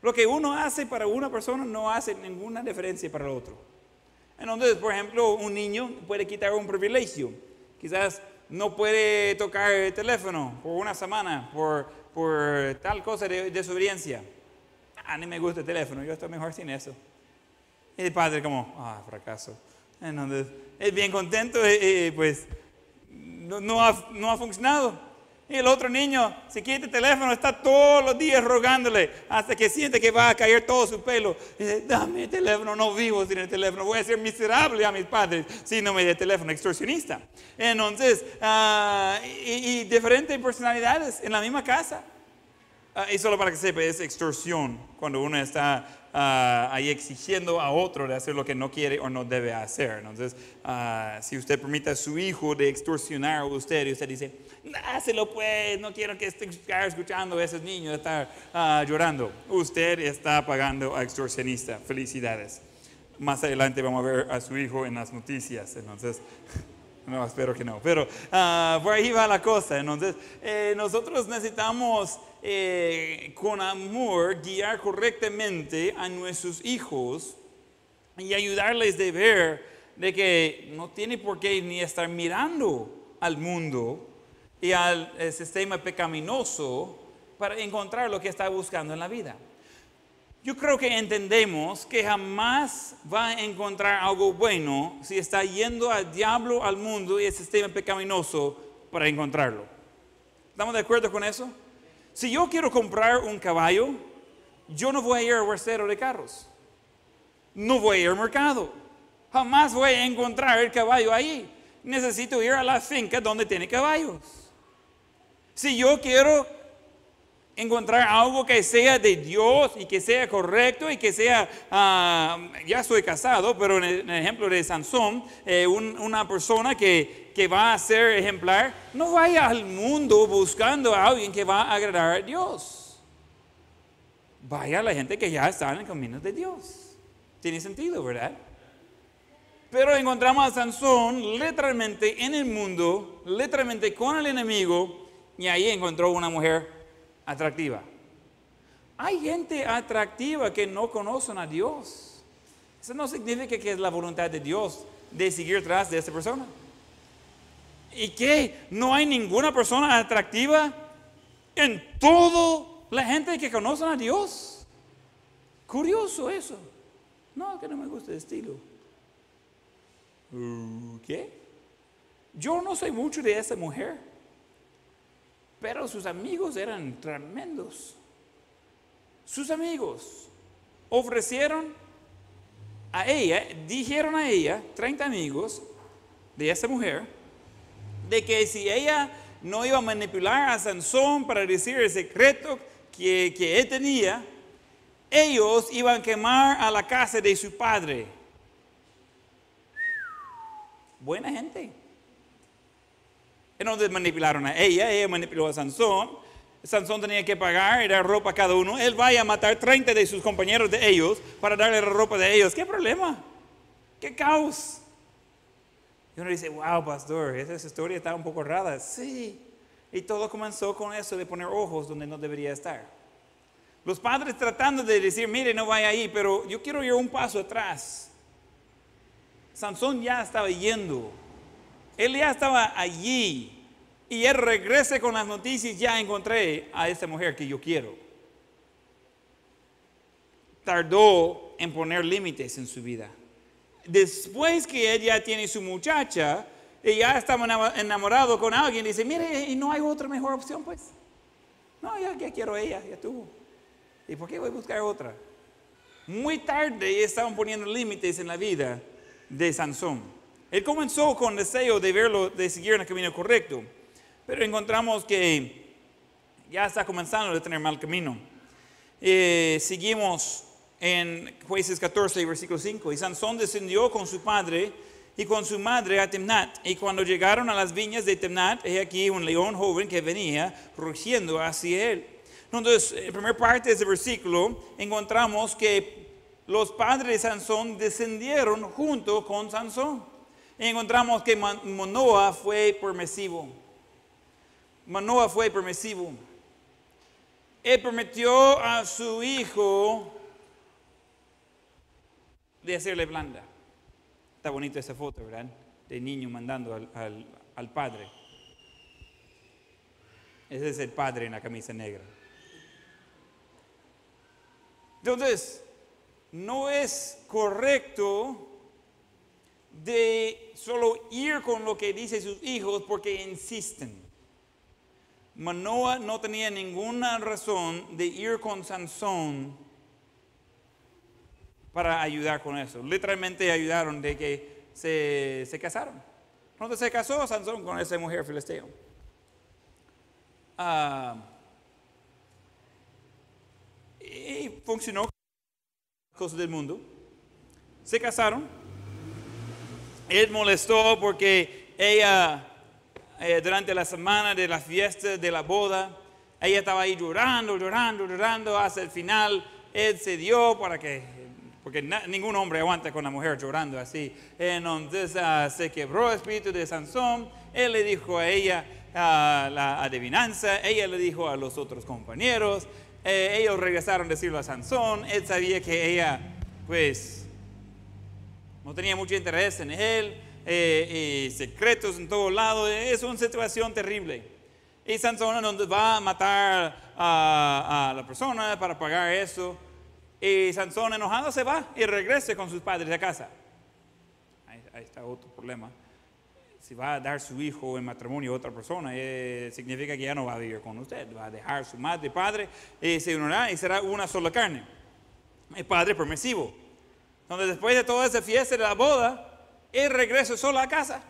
Lo que uno hace para una persona no hace ninguna diferencia para el otro. Entonces, por ejemplo, un niño puede quitar un privilegio. Quizás no puede tocar el teléfono por una semana por, por tal cosa de desobediencia ah, ni me gusta el teléfono, yo estoy mejor sin eso. Y el padre como, ah, fracaso. Entonces, es bien contento y, pues no, no, ha, no ha funcionado. Y el otro niño se quita el teléfono, está todos los días rogándole hasta que siente que va a caer todo su pelo. Y dice, dame el teléfono, no vivo sin el teléfono, voy a ser miserable a mis padres si no me el teléfono, extorsionista. Entonces, ah, y, y diferentes personalidades en la misma casa. Ah, y solo para que sepa, es extorsión cuando uno está ah, ahí exigiendo a otro de hacer lo que no quiere o no debe hacer. Entonces, ah, si usted permite a su hijo de extorsionar a usted y usted dice, dáselo pues, no quiero que esté escuchando a esos niños estar llorando, usted está pagando a extorsionista. Felicidades. Más adelante vamos a ver a su hijo en las noticias. Entonces, *laughs* no, espero que no. Pero por ahí va la cosa. Entonces, eh, nosotros necesitamos eh, con amor guiar correctamente a nuestros hijos y ayudarles de ver de que no tiene por qué ni estar mirando al mundo y al eh, sistema pecaminoso para encontrar lo que está buscando en la vida. Yo creo que entendemos que jamás va a encontrar algo bueno si está yendo al diablo, al mundo y al sistema pecaminoso para encontrarlo. ¿Estamos de acuerdo con eso? Si yo quiero comprar un caballo, yo no voy a ir al huercero de carros. No voy a ir al mercado. Jamás voy a encontrar el caballo ahí. Necesito ir a la finca donde tiene caballos. Si yo quiero encontrar algo que sea de Dios y que sea correcto y que sea, ah, ya soy casado, pero en el, ejemplo de Sansón, eh, una persona que, que, va a ser ejemplar, no vaya al mundo buscando a alguien que va a agradar a Dios. Vaya a la gente que ya está en el camino de Dios. Tiene sentido, ¿verdad? Pero encontramos a Sansón literalmente en el mundo, literalmente con el enemigo, y ahí encontró una mujer atractiva. Hay gente atractiva que no conocen a Dios. Eso no significa que es la voluntad de Dios de seguir tras de esa persona. ¿Y qué? ¿No hay ninguna persona atractiva en toda la gente que conocen a Dios? Curioso eso. No, que no me gusta el estilo. ¿Qué? Yo no soy mucho de esa mujer. Pero sus amigos eran tremendos. Sus amigos ofrecieron a ella, dijeron a ella, 30 amigos de esa mujer, de que si ella no iba a manipular a Sansón para decir el secreto que, que él tenía, ellos iban a quemar a la casa de su padre. Buena gente. Entonces manipularon a ella, ella manipuló a Sansón. Sansón tenía que pagar dar ropa cada uno. Él vaya a matar 30 de sus compañeros de ellos para darle la ropa de ellos. ¿Qué problema? ¿Qué caos? Y uno dice, wow, pastor, esa historia está un poco rara. Sí. Y todo comenzó con eso de poner ojos donde no debería estar. Los padres tratando de decir, mire, no vaya ahí, pero yo quiero ir un paso atrás. Sansón ya estaba yendo. Él ya estaba allí. Y él regrese con las noticias, ya encontré a esa mujer que yo quiero. Tardó en poner límites en su vida. Después que ella tiene su muchacha, y ya estaba enamorado con alguien, dice, mire, ¿y no hay otra mejor opción pues? No, ya, ya quiero ella, ya tuvo. ¿Y por qué voy a buscar otra? Muy tarde estaban poniendo límites en la vida de Sansón. Él comenzó con deseo de verlo, de seguir en el camino correcto, pero encontramos que ya está comenzando a tener mal camino. Eh, seguimos en Jueces 14, versículo 5. Y Sansón descendió con su padre y con su madre a Temnat. Y cuando llegaron a las viñas de Temnat, he aquí un león joven que venía rugiendo hacia él. Entonces, en la primera parte de ese versículo, encontramos que los padres de Sansón descendieron junto con Sansón encontramos que Manoah fue permisivo. Manoah fue permisivo. Él prometió a su hijo de hacerle blanda. Está bonita esa foto, ¿verdad? De niño mandando al, al padre. Ese es el padre en la camisa negra. Entonces, no es correcto de solo ir con lo que dicen sus hijos porque insisten. Manoah no tenía ninguna razón de ir con Sansón para ayudar con eso. Literalmente ayudaron de que se, se casaron. Cuando se casó Sansón con esa mujer filisteo. Ah, y funcionó cosas del mundo. Se casaron él molestó porque ella, eh, durante la semana de la fiesta, de la boda, ella estaba ahí llorando, llorando, llorando. Hasta el final, él se dio para que, porque ningún hombre aguanta con la mujer llorando así. Entonces uh, se quebró el espíritu de Sansón. Él le dijo a ella uh, la adivinanza, ella le dijo a los otros compañeros. Eh, ellos regresaron a decirlo a Sansón. Él sabía que ella, pues, no tenía mucho interés en él, eh, y secretos en todos lados, es una situación terrible. Y Sansón donde va a matar a, la persona para pagar eso. Y Sansón enojado se va y regresa con sus padres a casa. Ahí, está otro problema. Si va a dar su hijo en matrimonio a otra persona, eh, significa que ya no va a vivir con usted. Va a dejar su madre y padre y se unirá y será una sola carne. El padre permisivo. Donde después de toda esa fiesta de la boda, él regresa solo a casa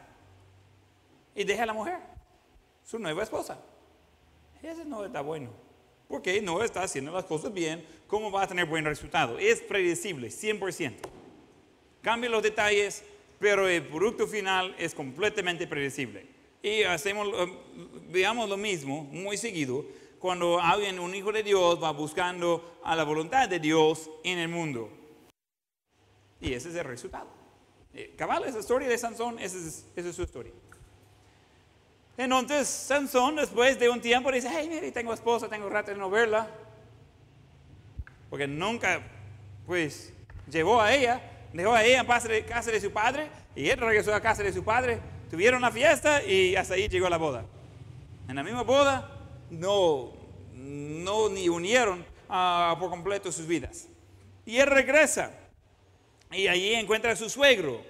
y deja a la mujer, su nueva esposa. Eso no está bueno, porque no está haciendo las cosas bien, ¿cómo va a tener buen resultado? Es predecible, 100%. Cambia los detalles, pero el producto final es completamente predecible. Y hacemos, eh, veamos lo mismo muy seguido cuando alguien, un hijo de Dios, va buscando a la voluntad de Dios en el mundo. Y ese es el resultado. Eh, cabal, esa historia de Sansón, esa es, esa es su historia. Entonces, Sansón, después de un tiempo, dice: Hey, mire, tengo esposa, tengo rato de no verla. Porque nunca, pues, llevó a ella, dejó a ella en casa de su padre, y él regresó a casa de su padre. Tuvieron una fiesta y hasta ahí llegó la boda. En la misma boda, no, no ni unieron uh, por completo sus vidas. Y él regresa y allí encuentra a su suegro.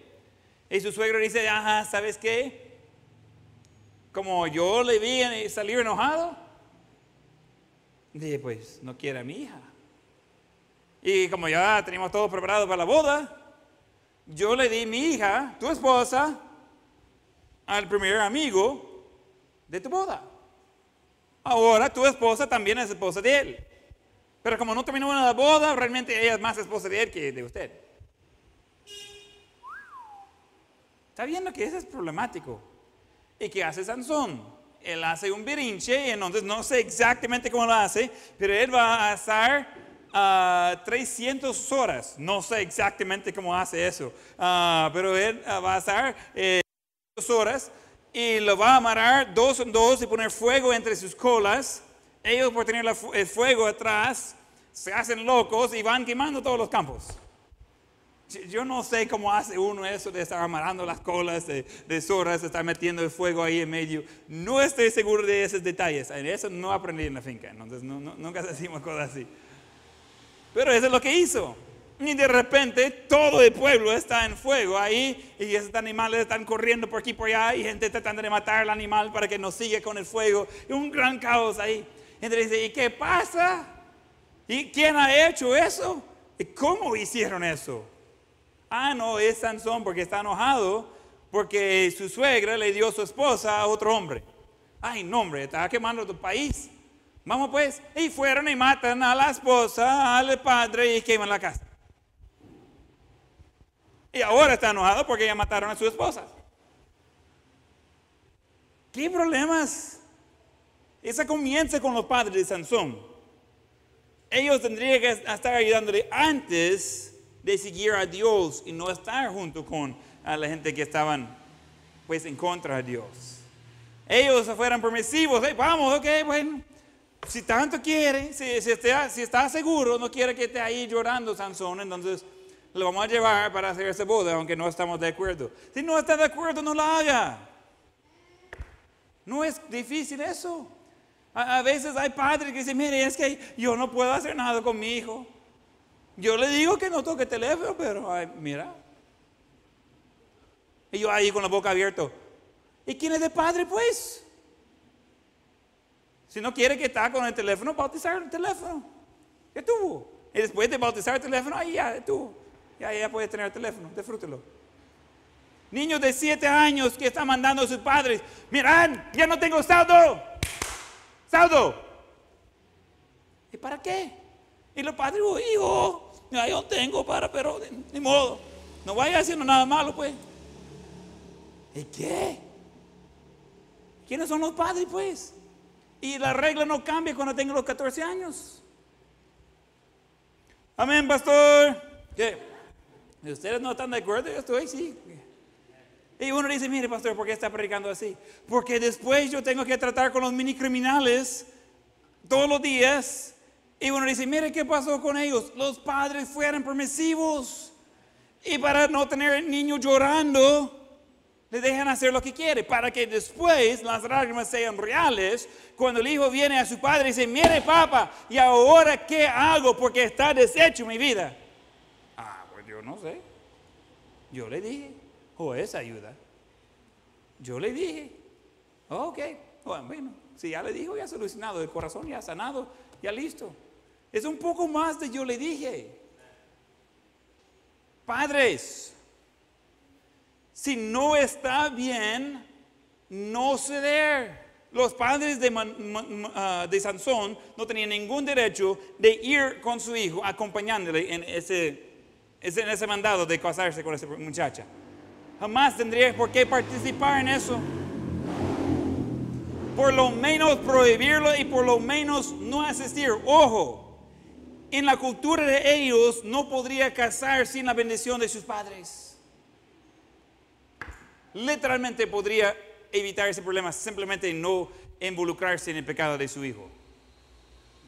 Y su suegro dice, ajá, ¿sabes qué? Como yo le vi salir enojado, dije, pues no quiere a mi hija. Y como ya teníamos todo preparado para la boda, yo le di mi hija, tu esposa, al primer amigo de tu boda. Ahora tu esposa también es esposa de él. Pero como no terminó la boda, realmente ella es más esposa de él que de usted. Está viendo que eso es problemático. ¿Y qué hace Sansón? Él hace un berinche, entonces no sé exactamente cómo lo hace, pero él va a estar a 300 horas. No sé exactamente cómo hace eso, ah, pero él ah, va a estar eh, horas y lo va a amarrar dos en dos y poner fuego entre sus colas. Ellos por tener el fuego atrás se hacen locos y van quemando todos los campos. Yo no sé cómo hace uno eso de estar amarrando las colas de, de zorras, estar metiendo el fuego ahí en medio. No estoy seguro de esos detalles. En eso no aprendí en la finca, entonces no, nunca *laughs* hacemos cosas así. Pero eso es lo que hizo. Y de repente todo el pueblo está en fuego ahí y esos animales están corriendo por aquí por allá y gente tratando de matar al animal para que no siga con el fuego. Y un gran caos ahí. Entonces dice, ¿y qué pasa? ¿Y quién ha hecho eso? ¿Y cómo hicieron eso? Ah, no, es Sansón porque está enojado porque su suegra le dio su esposa a otro hombre. Ay, no, hombre, está quemando tu país. Vamos pues. Y fueron y matan a la esposa, al padre y queman la casa. Y ahora está enojado porque ya mataron a su esposa. ¿Qué problemas? Esa comienza con los padres de Sansón. Ellos tendrían que estar ayudándole antes de seguir a Dios y no estar junto con la gente que estaban pues en contra de Dios. Ellos fueran permisivos, vamos, ok, bueno, si tanto quiere, si, si, está, si está seguro, no quiere que esté ahí llorando Sansón, entonces lo vamos a llevar para hacer esa boda, aunque no estamos de acuerdo. Si no está de acuerdo, no la haga. No es difícil eso. A, veces hay padres que dicen, mire, es que yo no puedo hacer nada con mi hijo. Yo le digo que no toque teléfono, pero mira. Y yo ahí con la boca abierta. ¿Y quién es de padre, pues? Si no quiere que está con el teléfono, bautizar el teléfono. ¿Qué tuvo? Y después de bautizar el teléfono, ahí ya tuvo. Ya, ya puede tener el teléfono, disfrútelo. Niños de 7 años que están mandando a sus padres, miran, ya no tengo saldo. Saldo. ¿Y para qué? Y los padres, hijo, yo tengo para, pero ni modo. No vaya haciendo nada malo, pues. ¿Y qué? ¿Quiénes son los padres, pues? Y la regla no cambia cuando tengo los 14 años. Amén, pastor. ¿Qué? ustedes no están de acuerdo, yo estoy, sí. Y uno dice, mire, pastor, ¿por qué está predicando así? Porque después yo tengo que tratar con los mini criminales todos los días. Y uno dice, mire, ¿qué pasó con ellos? Los padres fueron permisivos. Y para no tener el llorando, le dejan hacer lo que quiere. Para que después las lágrimas sean reales. Cuando el hijo viene a su padre y dice, mire, papá, ¿y ahora qué hago? Porque está deshecho mi vida no sé. Yo le dije, o oh, esa ayuda. Yo le dije, ok, bueno, si ya le dijo, ya solucionado, el corazón ya sanado, ya listo. Es un poco más de yo le dije. Padres, si no está bien, no ceder. Los padres de, Man- ah, Sansón no tenían ningún derecho de ir con su hijo acompañándole en ese- en ese mandado de casarse con esa muchacha. Jamás tendría por qué participar en eso. Por lo menos prohibirlo y por lo menos no asistir. Ojo, en la cultura de ellos no podría casar sin la bendición de sus padres. Literalmente podría evitar ese problema simplemente no involucrarse en el pecado de su hijo.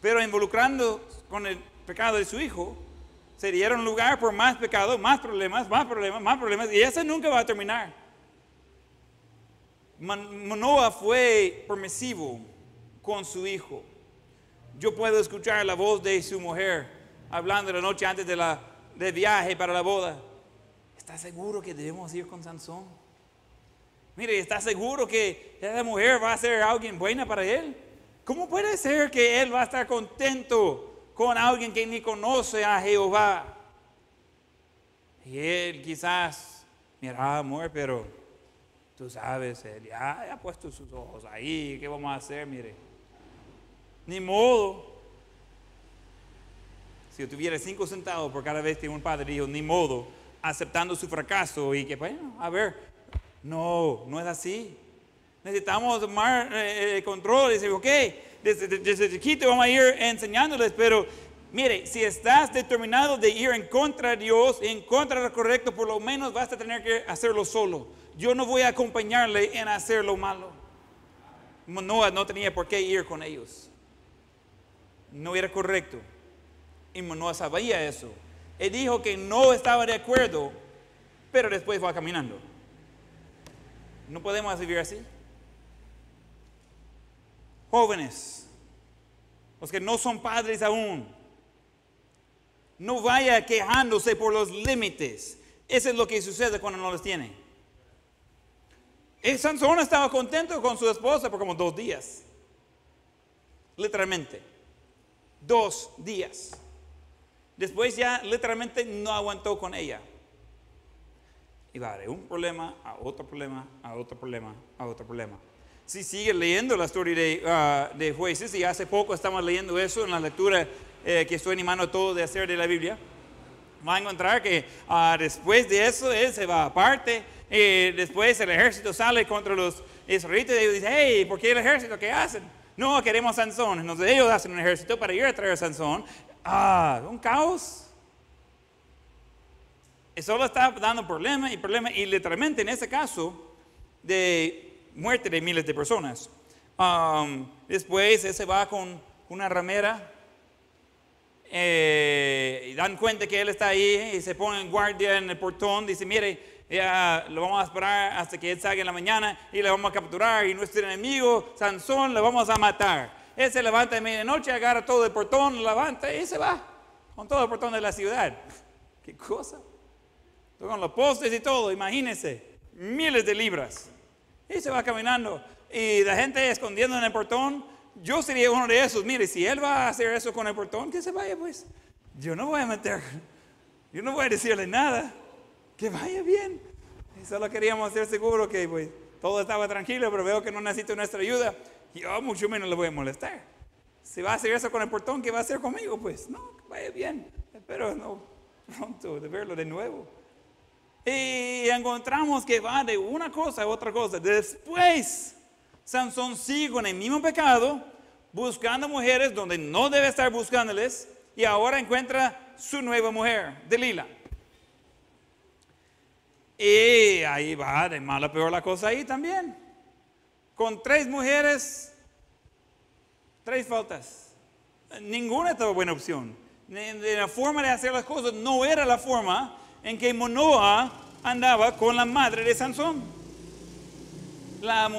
Pero involucrando con el pecado de su hijo, se dieron lugar por más pecado, más problemas, más problemas, más problemas, y eso nunca va a terminar. Man- Manoah fue permisivo con su hijo. Yo puedo escuchar la voz de su mujer hablando la noche antes de la, del viaje para la boda. ¿Está seguro que debemos ir con Sansón? Mire, ¿está seguro que esa mujer va a ser alguien buena para él? ¿Cómo puede ser que él va a estar contento con alguien que ni conoce a Jehová? Y él quizás, mira, amor, pero tú sabes, él ya, ya ha puesto sus ojos ahí, ¿qué vamos a hacer? Mire, ni modo. Si yo tuviera cinco centavos por cada vez que un padre dijo, ni modo, aceptando su fracaso y que, bueno, a ver, no, no es así. Necesitamos tomar eh, eh, control y decir, ok, desde, chiquito vamos a ir enseñándoles, pero mire, si estás determinado de ir en contra de Dios, en contra de lo correcto, por lo menos vas a tener que hacerlo solo. Yo no voy a acompañarle en hacer lo malo. Manoah no tenía por qué ir con ellos. No era correcto. Y Manoah sabía eso. Él dijo que no estaba de acuerdo, pero después va caminando. No podemos vivir así. Jóvenes, los que no son padres aún, no vaya quejándose por los límites. Eso es lo que sucede cuando no los tiene. Sansón estaba contento con su esposa por como dos días. Literalmente. Dos días. Después ya literalmente no aguantó con ella. Va de un problema a otro problema, a otro problema, a otro problema. Si sigue leyendo la historia de, ah, de jueces, y hace poco estamos leyendo eso en la lectura eh, que estoy animando a todos de hacer de la Biblia, va a encontrar que ah, después de eso él se va aparte, y después el ejército sale contra los israelitas y ellos dicen, hey, ¿por qué el ejército? ¿Qué hacen? No, queremos Sansón. Entonces ellos hacen un ejército para ir a traer a Sansón. Ah, un caos. Y solo está dando problemas y problemas, y literalmente en ese caso de muerte de miles de personas. Um, después él se va con una ramera eh, y dan cuenta que él está ahí y se pone en guardia en el portón. Dice, mire, ya lo vamos a esperar hasta que él salga en la mañana y le vamos a capturar y nuestro enemigo, Sansón, le vamos a matar. Él se levanta en medianoche, agarra todo el portón, lo levanta y se va con todo el portón de la ciudad. *laughs* ¿Qué cosa? con los postes y todo, imagínense, miles de libras. Y se va caminando. Y la gente escondiendo en el portón. Yo sería uno de esos. Mire, si él va a hacer eso con el portón, que se vaya pues. Yo no voy a meter, yo no voy a decirle nada. Que vaya bien. Y solo queríamos ser seguros que pues, todo estaba tranquilo, pero veo que no necesito nuestra ayuda. Yo mucho menos le voy a molestar. Si va a hacer eso con el portón, ¿qué va a hacer conmigo? Pues no, que vaya bien. Espero no pronto de verlo de nuevo. Y encontramos que va de una cosa a otra cosa. Después, Sansón sigue en el mismo pecado, buscando mujeres donde no debe estar buscándoles, y ahora encuentra su nueva mujer, Delila. Y ahí va de mala peor la cosa ahí también. Con tres mujeres, tres faltas. Ninguna estaba buena opción. De la forma de hacer las cosas no era la forma en que Manoah andaba con la madre de Sansón. La,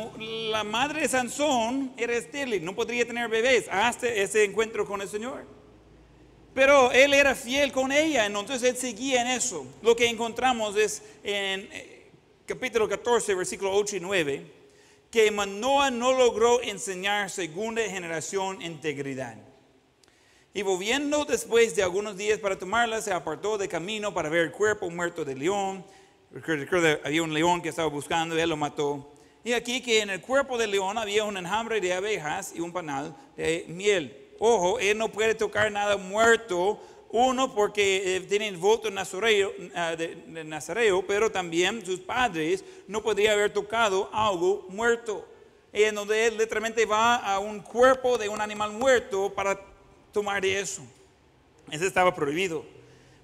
la, madre de Sansón era estéril, no podría tener bebés hasta ese encuentro con el Señor. Pero él era fiel con ella, entonces él seguía en eso. Lo que encontramos es en capítulo 14, versículo 8 y 9, que Manoah no logró enseñar segunda generación integridad. Y volviendo después de algunos días para tomarla, se apartó de camino para ver el cuerpo muerto del león. Recuerda, había un león que estaba buscando, él lo mató. Y aquí que en el cuerpo del león había un enjambre de abejas y un panal de miel. Ojo, él no puede tocar nada muerto. Uno, porque eh, tiene el voto nazareo, ah, de, nazareo, pero también sus padres no podrían haber tocado algo muerto. En donde él literalmente va a un cuerpo de un animal muerto para tomar de eso. Estaba prohibido.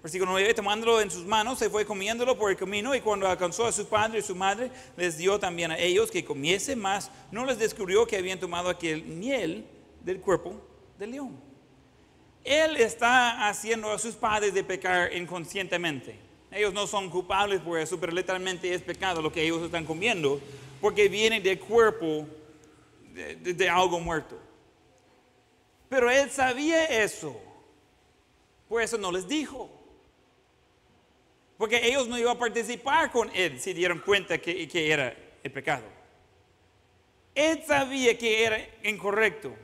Versículo 9, tomándolo en sus manos, se fue comiéndolo por el camino y cuando alcanzó a su padre y su madre, les dio también a ellos que comiese más. No les descubrió que habían tomado aquel miel del cuerpo del león. Él está haciendo a sus padres de pecar inconscientemente. Ellos no son culpables por eso, pero literalmente es pecado lo que ellos están comiendo, porque viene del cuerpo de, de- de algo muerto. Pero él sabía eso. Por eso no les dijo. Porque ellos no iban a participar con él si dieron cuenta que era el pecado. Él sabía que era incorrecto.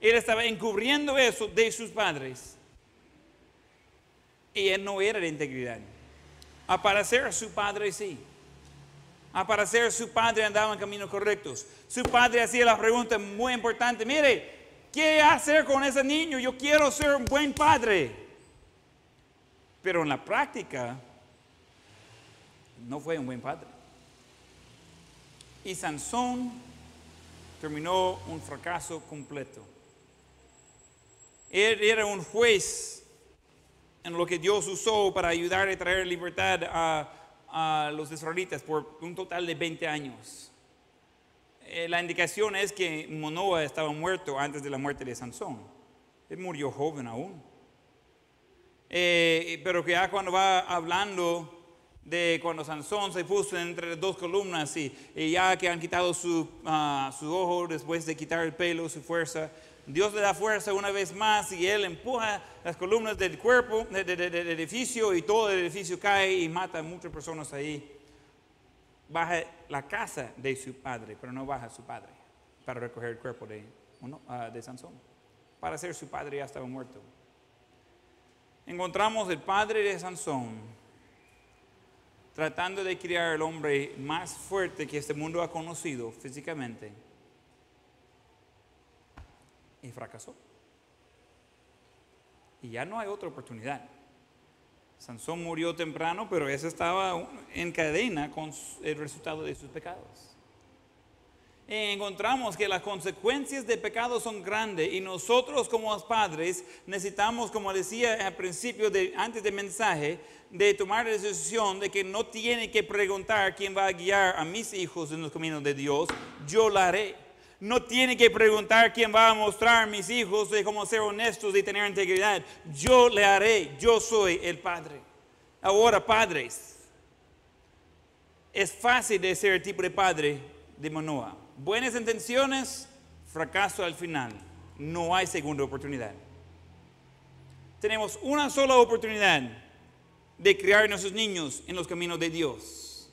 Él estaba encubriendo eso de sus padres. Y él no era de integridad. A parecer su padre sí. A parecer su padre andaba en caminos correctos. Su padre hacía la pregunta muy importante. Mire, ¿qué hacer con ese niño? Yo quiero ser un buen padre. Pero en la práctica, no fue un buen padre. Y Sansón terminó un fracaso completo. Él era un juez en lo que Dios usó para ayudar a traer libertad a, a los israelitas por un total de 20 años. Eh, la indicación es que Monoa estaba muerto antes de la muerte de Sansón. Él murió joven aún. Eh, pero que ya cuando va hablando de cuando Sansón se puso entre dos columnas y, y ya que han quitado su, ah, su ojo después de quitar el pelo, su fuerza, Dios le da fuerza una vez más y él empuja las columnas del cuerpo, de- de- de- del edificio y todo el edificio cae y mata a muchas personas ahí. Baja la casa de su padre, pero no baja su padre para recoger el cuerpo de, ah, de Sansón. Para ser su padre ya estaba muerto encontramos el padre de Sansón tratando de criar al hombre más fuerte que este mundo ha conocido físicamente y fracasó. Y ya no hay otra oportunidad. Sansón murió temprano, pero ese estaba en cadena con el resultado de sus pecados encontramos que las consecuencias de pecado son grandes y nosotros como padres necesitamos, como decía al principio, de, antes del mensaje, de tomar la decisión de que no tiene que preguntar quién va a guiar a mis hijos en los caminos de Dios, yo la haré. No tiene que preguntar quién va a mostrar a mis hijos de cómo ser honestos y tener integridad. Yo le haré, yo soy el Padre. Ahora, padres, es fácil de ser el tipo de padre de Manoah. Buenas intenciones, fracaso al final. No hay segunda oportunidad. Tenemos una sola oportunidad de criar a nuestros niños en los caminos de Dios.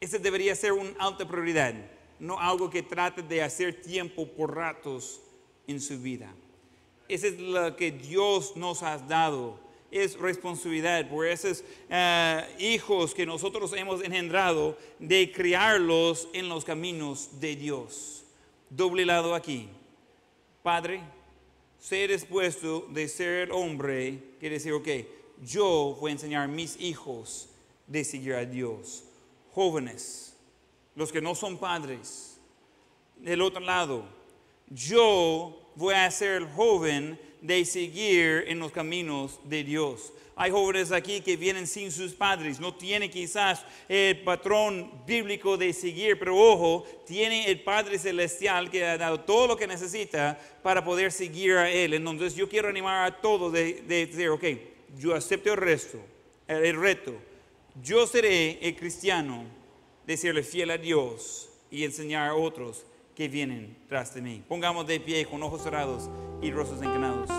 Esa debería ser una alta prioridad, no algo que trate de hacer tiempo por ratos en su vida. Esa es lo que Dios nos ha dado. Es responsabilidad por esos eh, hijos que nosotros hemos engendrado de criarlos en los caminos de Dios. Doble lado aquí. Padre, sé dispuesto de ser hombre que decir, ok, yo voy a enseñar a mis hijos de seguir a Dios. Jóvenes, los que no son padres, del otro lado, yo voy a ser el joven de seguir en los caminos de Dios. Hay jóvenes aquí que vienen sin sus padres, no tienen quizás el patrón bíblico de seguir, pero ojo, tiene el Padre Celestial que ha dado todo lo que necesita para poder seguir a Él. Entonces yo quiero animar a todos de, de decir, ok, yo acepto el resto, el, el reto. Yo seré el cristiano de serle fiel a Dios y enseñar a otros que vienen tras de mí. Pongamos de pie con ojos cerrados y rostros encaнаdos.